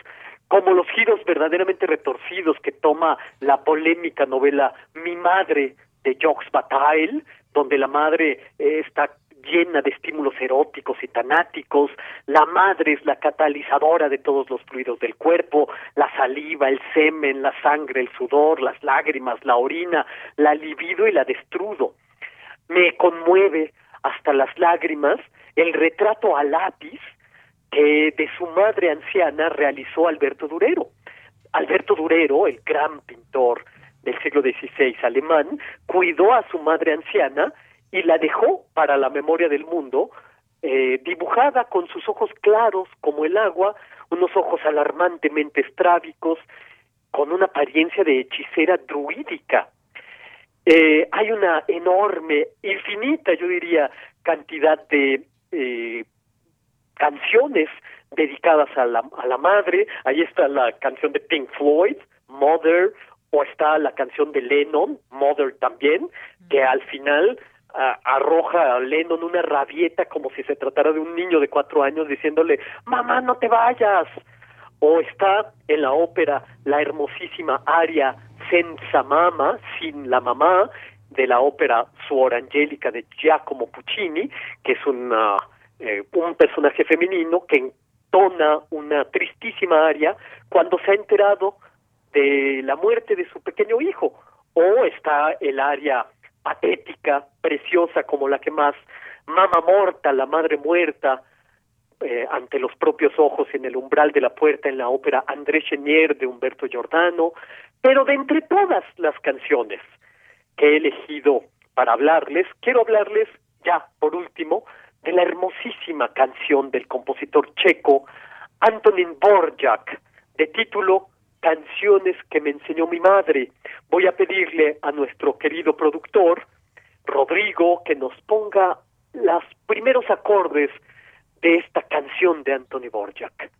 como los giros verdaderamente retorcidos que toma la polémica novela Mi madre de Jacques Bataille, donde la madre eh, está llena de estímulos eróticos y tanáticos, la madre es la catalizadora de todos los fluidos del cuerpo, la saliva, el semen, la sangre, el sudor, las lágrimas, la orina, la libido y la destrudo. Me conmueve hasta las lágrimas el retrato a lápiz que de su madre anciana realizó Alberto Durero. Alberto Durero, el gran pintor del siglo XVI alemán, cuidó a su madre anciana y la dejó para la memoria del mundo, eh, dibujada con sus ojos claros como el agua, unos ojos alarmantemente estrábicos, con una apariencia de hechicera druídica. Eh, hay una enorme, infinita, yo diría, cantidad de eh, canciones dedicadas a la, a la madre. Ahí está la canción de Pink Floyd, Mother, o está la canción de Lennon, Mother también, que al final arroja a Lennon una rabieta como si se tratara de un niño de cuatro años diciéndole, mamá, no te vayas. O está en la ópera la hermosísima aria Senza Mama, sin la mamá, de la ópera Suor Angelica de Giacomo Puccini, que es una, eh, un personaje femenino que entona una tristísima aria cuando se ha enterado de la muerte de su pequeño hijo. O está el aria patética, preciosa como la que más Mama Morta, la madre muerta, eh, ante los propios ojos en el umbral de la puerta en la ópera André Chenier de Humberto Giordano, pero de entre todas las canciones que he elegido para hablarles, quiero hablarles ya por último de la hermosísima canción del compositor checo Antonin Borjak, de título canciones que me enseñó mi madre. Voy a pedirle a nuestro querido productor, Rodrigo, que nos ponga los primeros acordes de esta canción de Anthony Borjak.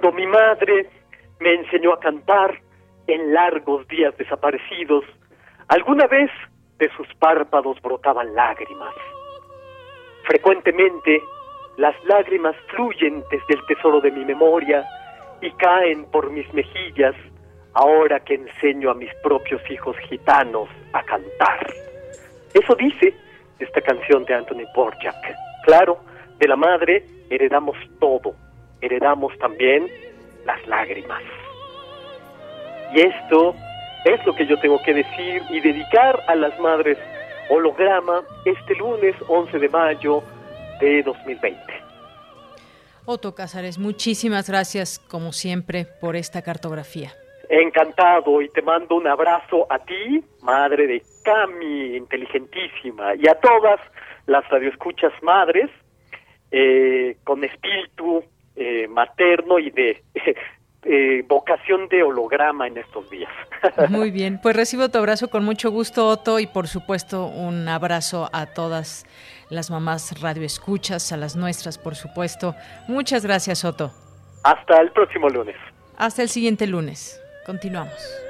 Cuando mi madre me enseñó a cantar en largos días desaparecidos, alguna vez de sus párpados brotaban lágrimas. Frecuentemente las lágrimas fluyen desde el tesoro de mi memoria y caen por mis mejillas ahora que enseño a mis propios hijos gitanos a cantar. Eso dice esta canción de Anthony Borjak. Claro, de la madre heredamos todo, heredamos también las lágrimas. Y esto es lo que yo tengo que decir y dedicar a las madres holograma este lunes 11 de mayo de 2020. Otto Cázares, muchísimas gracias como siempre por esta cartografía. Encantado y te mando un abrazo a ti, madre de Cami, inteligentísima, y a todas las radioescuchas madres eh, con espíritu eh, materno y de eh, vocación de holograma en estos días. Muy bien, pues recibo tu abrazo con mucho gusto, Otto, y por supuesto un abrazo a todas las mamás radioescuchas, a las nuestras, por supuesto. Muchas gracias, Otto. Hasta el próximo lunes. Hasta el siguiente lunes. Continuamos.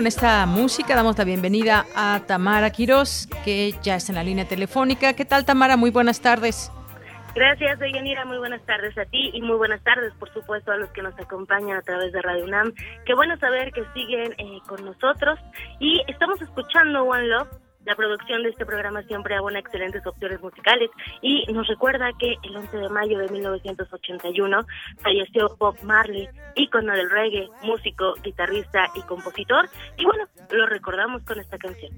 Con esta música damos la bienvenida a Tamara Quiroz, que ya está en la línea telefónica. ¿Qué tal, Tamara? Muy buenas tardes. Gracias, Deyanira. Muy buenas tardes a ti y muy buenas tardes, por supuesto, a los que nos acompañan a través de Radio UNAM. Qué bueno saber que siguen eh, con nosotros y estamos escuchando One Love la producción de este programa siempre abona excelentes opciones musicales y nos recuerda que el 11 de mayo de 1981 falleció Bob Marley, ícono del reggae, músico, guitarrista y compositor. Y bueno, lo recordamos con esta canción.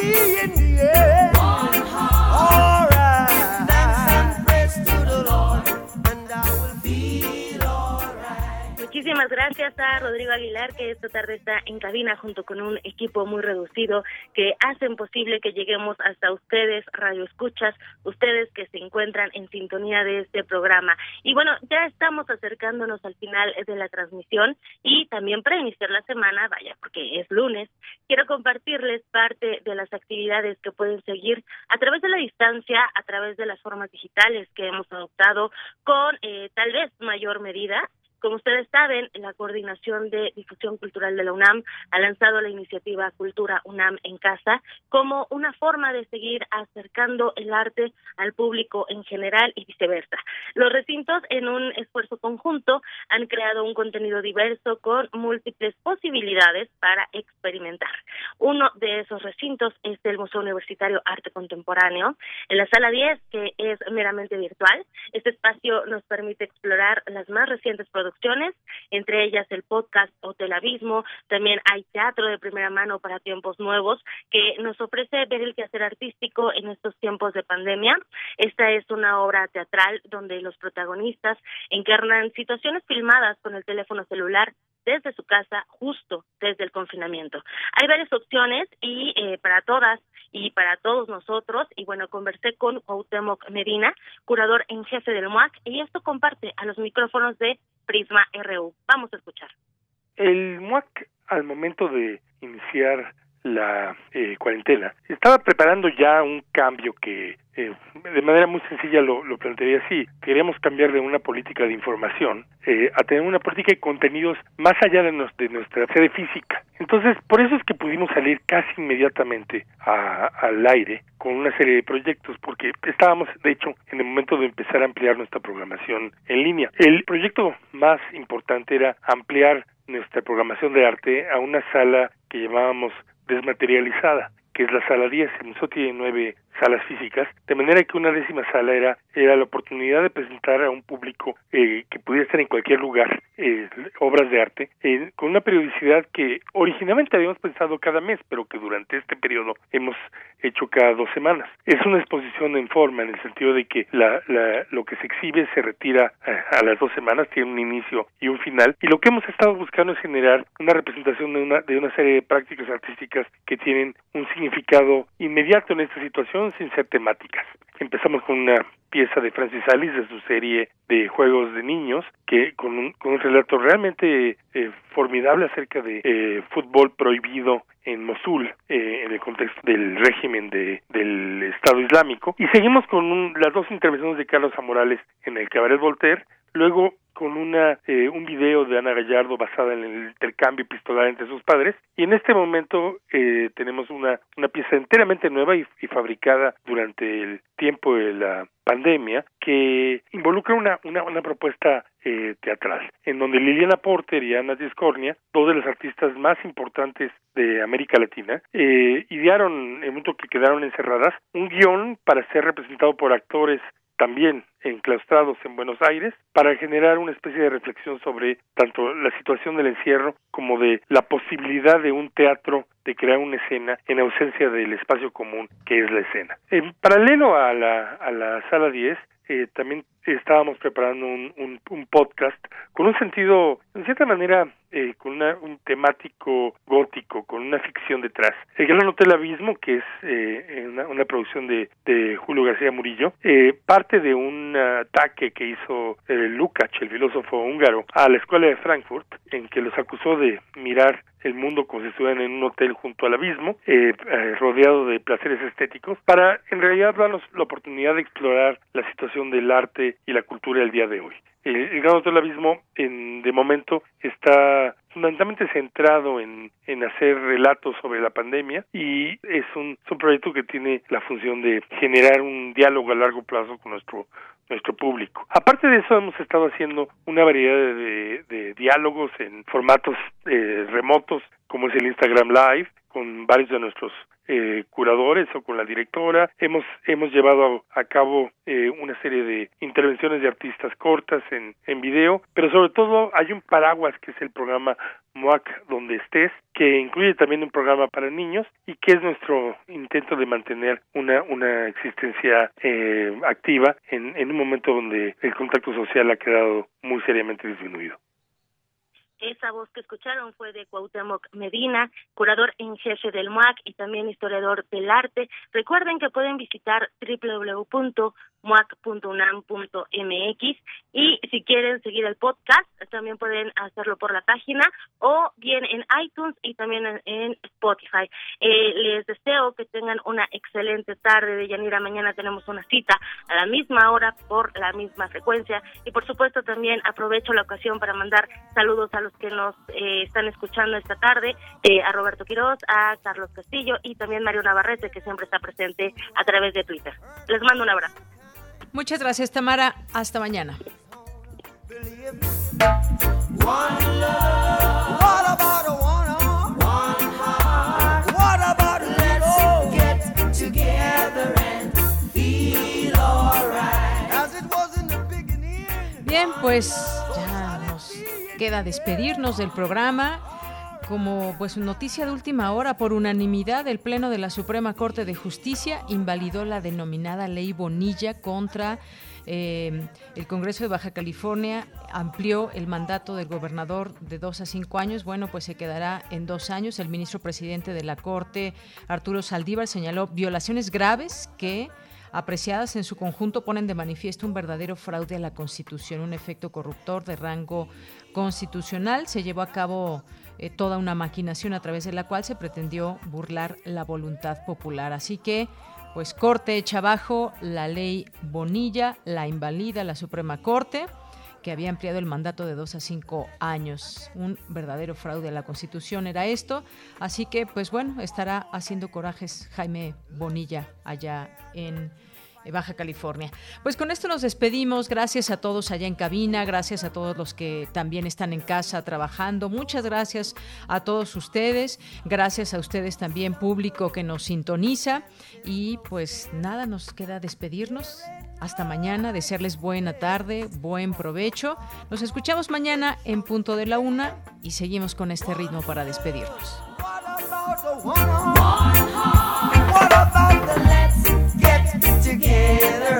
body in the air. Muchísimas gracias a Rodrigo Aguilar, que esta tarde está en cabina junto con un equipo muy reducido que hacen posible que lleguemos hasta ustedes, Radio Escuchas, ustedes que se encuentran en sintonía de este programa. Y bueno, ya estamos acercándonos al final de la transmisión y también para iniciar la semana, vaya, porque es lunes, quiero compartirles parte de las actividades que pueden seguir a través de la distancia, a través de las formas digitales que hemos adoptado con eh, tal vez mayor medida como ustedes saben, la Coordinación de Difusión Cultural de la UNAM ha lanzado la iniciativa Cultura UNAM en Casa como una forma de seguir acercando el arte al público en general y viceversa. Los recintos, en un esfuerzo conjunto, han creado un contenido diverso con múltiples posibilidades para experimentar. Uno de esos recintos es el Museo Universitario Arte Contemporáneo. En la sala 10, que es meramente virtual, este espacio nos permite explorar las más recientes producciones entre ellas el podcast Hotel Abismo, también hay teatro de primera mano para tiempos nuevos que nos ofrece ver el quehacer artístico en estos tiempos de pandemia. Esta es una obra teatral donde los protagonistas encarnan situaciones filmadas con el teléfono celular desde su casa justo desde el confinamiento. Hay varias opciones y eh, para todas y para todos nosotros y bueno, conversé con Cuauhtémoc Medina, curador en jefe del MUAC y esto comparte a los micrófonos de Prisma RU. Vamos a escuchar. El MUAC al momento de iniciar la eh, cuarentena, estaba preparando ya un cambio que eh, de manera muy sencilla lo, lo plantearía así. Queríamos cambiar de una política de información eh, a tener una política de contenidos más allá de, de, nuestra sede física. Entonces, por eso es que pudimos salir casi inmediatamente al aire con una serie de proyectos, porque estábamos, de hecho, en el momento de empezar a ampliar nuestra programación en línea. El proyecto más importante era ampliar nuestra programación de arte a una sala que llamábamos desmaterializada, que es la sala 10. El museo tiene nueve salas físicas, de manera que una décima sala era, era la oportunidad de presentar a un público eh, que pudiera estar en cualquier lugar eh, obras de arte, eh, con una periodicidad que originalmente habíamos pensado cada mes, pero que durante este periodo hemos hecho cada dos semanas. Es una exposición en forma, en el sentido de que la, la, lo que se exhibe se retira a, a, las dos semanas, tiene un inicio y un final, y lo que hemos estado buscando es generar una representación de una, de una serie de prácticas artísticas que tienen un significado inmediato en esta situación, sin ser temáticas. Empezamos con una pieza de Francis Alice de su serie de juegos de niños, que con un, con un relato realmente eh, formidable acerca de eh, fútbol prohibido en Mosul, eh, en el contexto del régimen de, del Estado Islámico. Y seguimos con un, las dos intervenciones de Carlos Amorales en el Cabaret Voltaire, luego con una eh, un video de Ana Gallardo basada en el intercambio epistolar entre sus padres. Y en este momento eh, tenemos una una pieza enteramente nueva y, fabricada durante el tiempo de la pandemia que involucra una una, una propuesta eh, teatral en donde Liliana Porter y Ana Discornia dos de las artistas más importantes de América Latina eh, idearon en el momento que quedaron encerradas un guion para ser representado por actores también enclaustrados en Buenos Aires para generar una especie de reflexión sobre tanto la situación del encierro como de la posibilidad de un teatro de crear una escena en ausencia del espacio común que es la escena. En paralelo a la, a la sala 10, eh, también estábamos preparando un, un, podcast con un sentido, en cierta manera, eh, con una, un temático gótico, con una ficción detrás. El Gran Hotel Abismo, que es eh, una, una, producción de, de, Julio García Murillo, eh, parte de un ataque que hizo Lukács, el filósofo húngaro, a la escuela de Frankfurt, en que los acusó de mirar el mundo como si estuvieran en un hotel junto al abismo, eh, eh, rodeado de placeres estéticos, para en realidad darnos la oportunidad de explorar la situación del arte y la cultura del día de hoy. El, Gran Hotel Abismo, en, de momento, está fundamentalmente centrado en, en hacer relatos sobre la pandemia y es un, un proyecto que tiene la función de generar un diálogo a largo plazo con nuestro nuestro público. Aparte de eso, hemos estado haciendo una variedad de, de, de diálogos en formatos eh, remotos, como es el Instagram Live, con varios de nuestros eh, curadores o con la directora. Hemos hemos llevado a, cabo eh, una serie de intervenciones de artistas cortas en, en video, pero sobre todo hay un paraguas que es el programa MOAC donde estés, que incluye también un programa para niños y que es nuestro intento de mantener una una existencia eh, activa en, en un momento donde el contacto social ha quedado muy seriamente disminuido. Esa voz que escucharon fue de Cuauhtémoc Medina, curador en jefe del MUAC y también historiador del arte. Recuerden que pueden visitar www.muac.unam.mx y si quieren seguir el podcast, también pueden hacerlo por la página o bien en iTunes y también en, Spotify. Eh, les deseo que tengan una excelente tarde de Yanira. Mañana tenemos una cita a la misma hora por la misma frecuencia y por supuesto también aprovecho la ocasión para mandar saludos a los que nos eh, están escuchando esta tarde, eh, a Roberto Quiroz, a Carlos Castillo y también Mario Navarrete, que siempre está presente a través de Twitter. Les mando un abrazo. Muchas gracias, Tamara. Hasta mañana. Bien, pues queda despedirnos del programa. Como pues noticia de última hora, por unanimidad, el Pleno de la Suprema Corte de Justicia invalidó la denominada Ley Bonilla contra eh, el Congreso de Baja California amplió el mandato del gobernador de dos a cinco años. Bueno, pues se quedará en dos años. El ministro presidente de la Corte, Arturo Saldívar, señaló violaciones graves que apreciadas en su conjunto ponen de manifiesto un verdadero fraude a la Constitución, un efecto corruptor de rango constitucional. Se llevó a cabo eh, toda una maquinación a través de la cual se pretendió burlar la voluntad popular. Así que, pues corte echa abajo la ley Bonilla, la invalida la Suprema Corte que había ampliado el mandato de dos a cinco años. Un verdadero fraude a la Constitución era esto. Así que, pues bueno, estará haciendo corajes Jaime Bonilla allá en Baja California. Pues con esto nos despedimos. Gracias a todos allá en cabina, gracias a todos los que también están en casa trabajando. Muchas gracias a todos ustedes. Gracias a ustedes también, público que nos sintoniza. Y pues nada, nos queda despedirnos. Hasta mañana, desearles buena tarde, buen provecho. Nos escuchamos mañana en punto de la una y seguimos con este ritmo para despedirnos. Together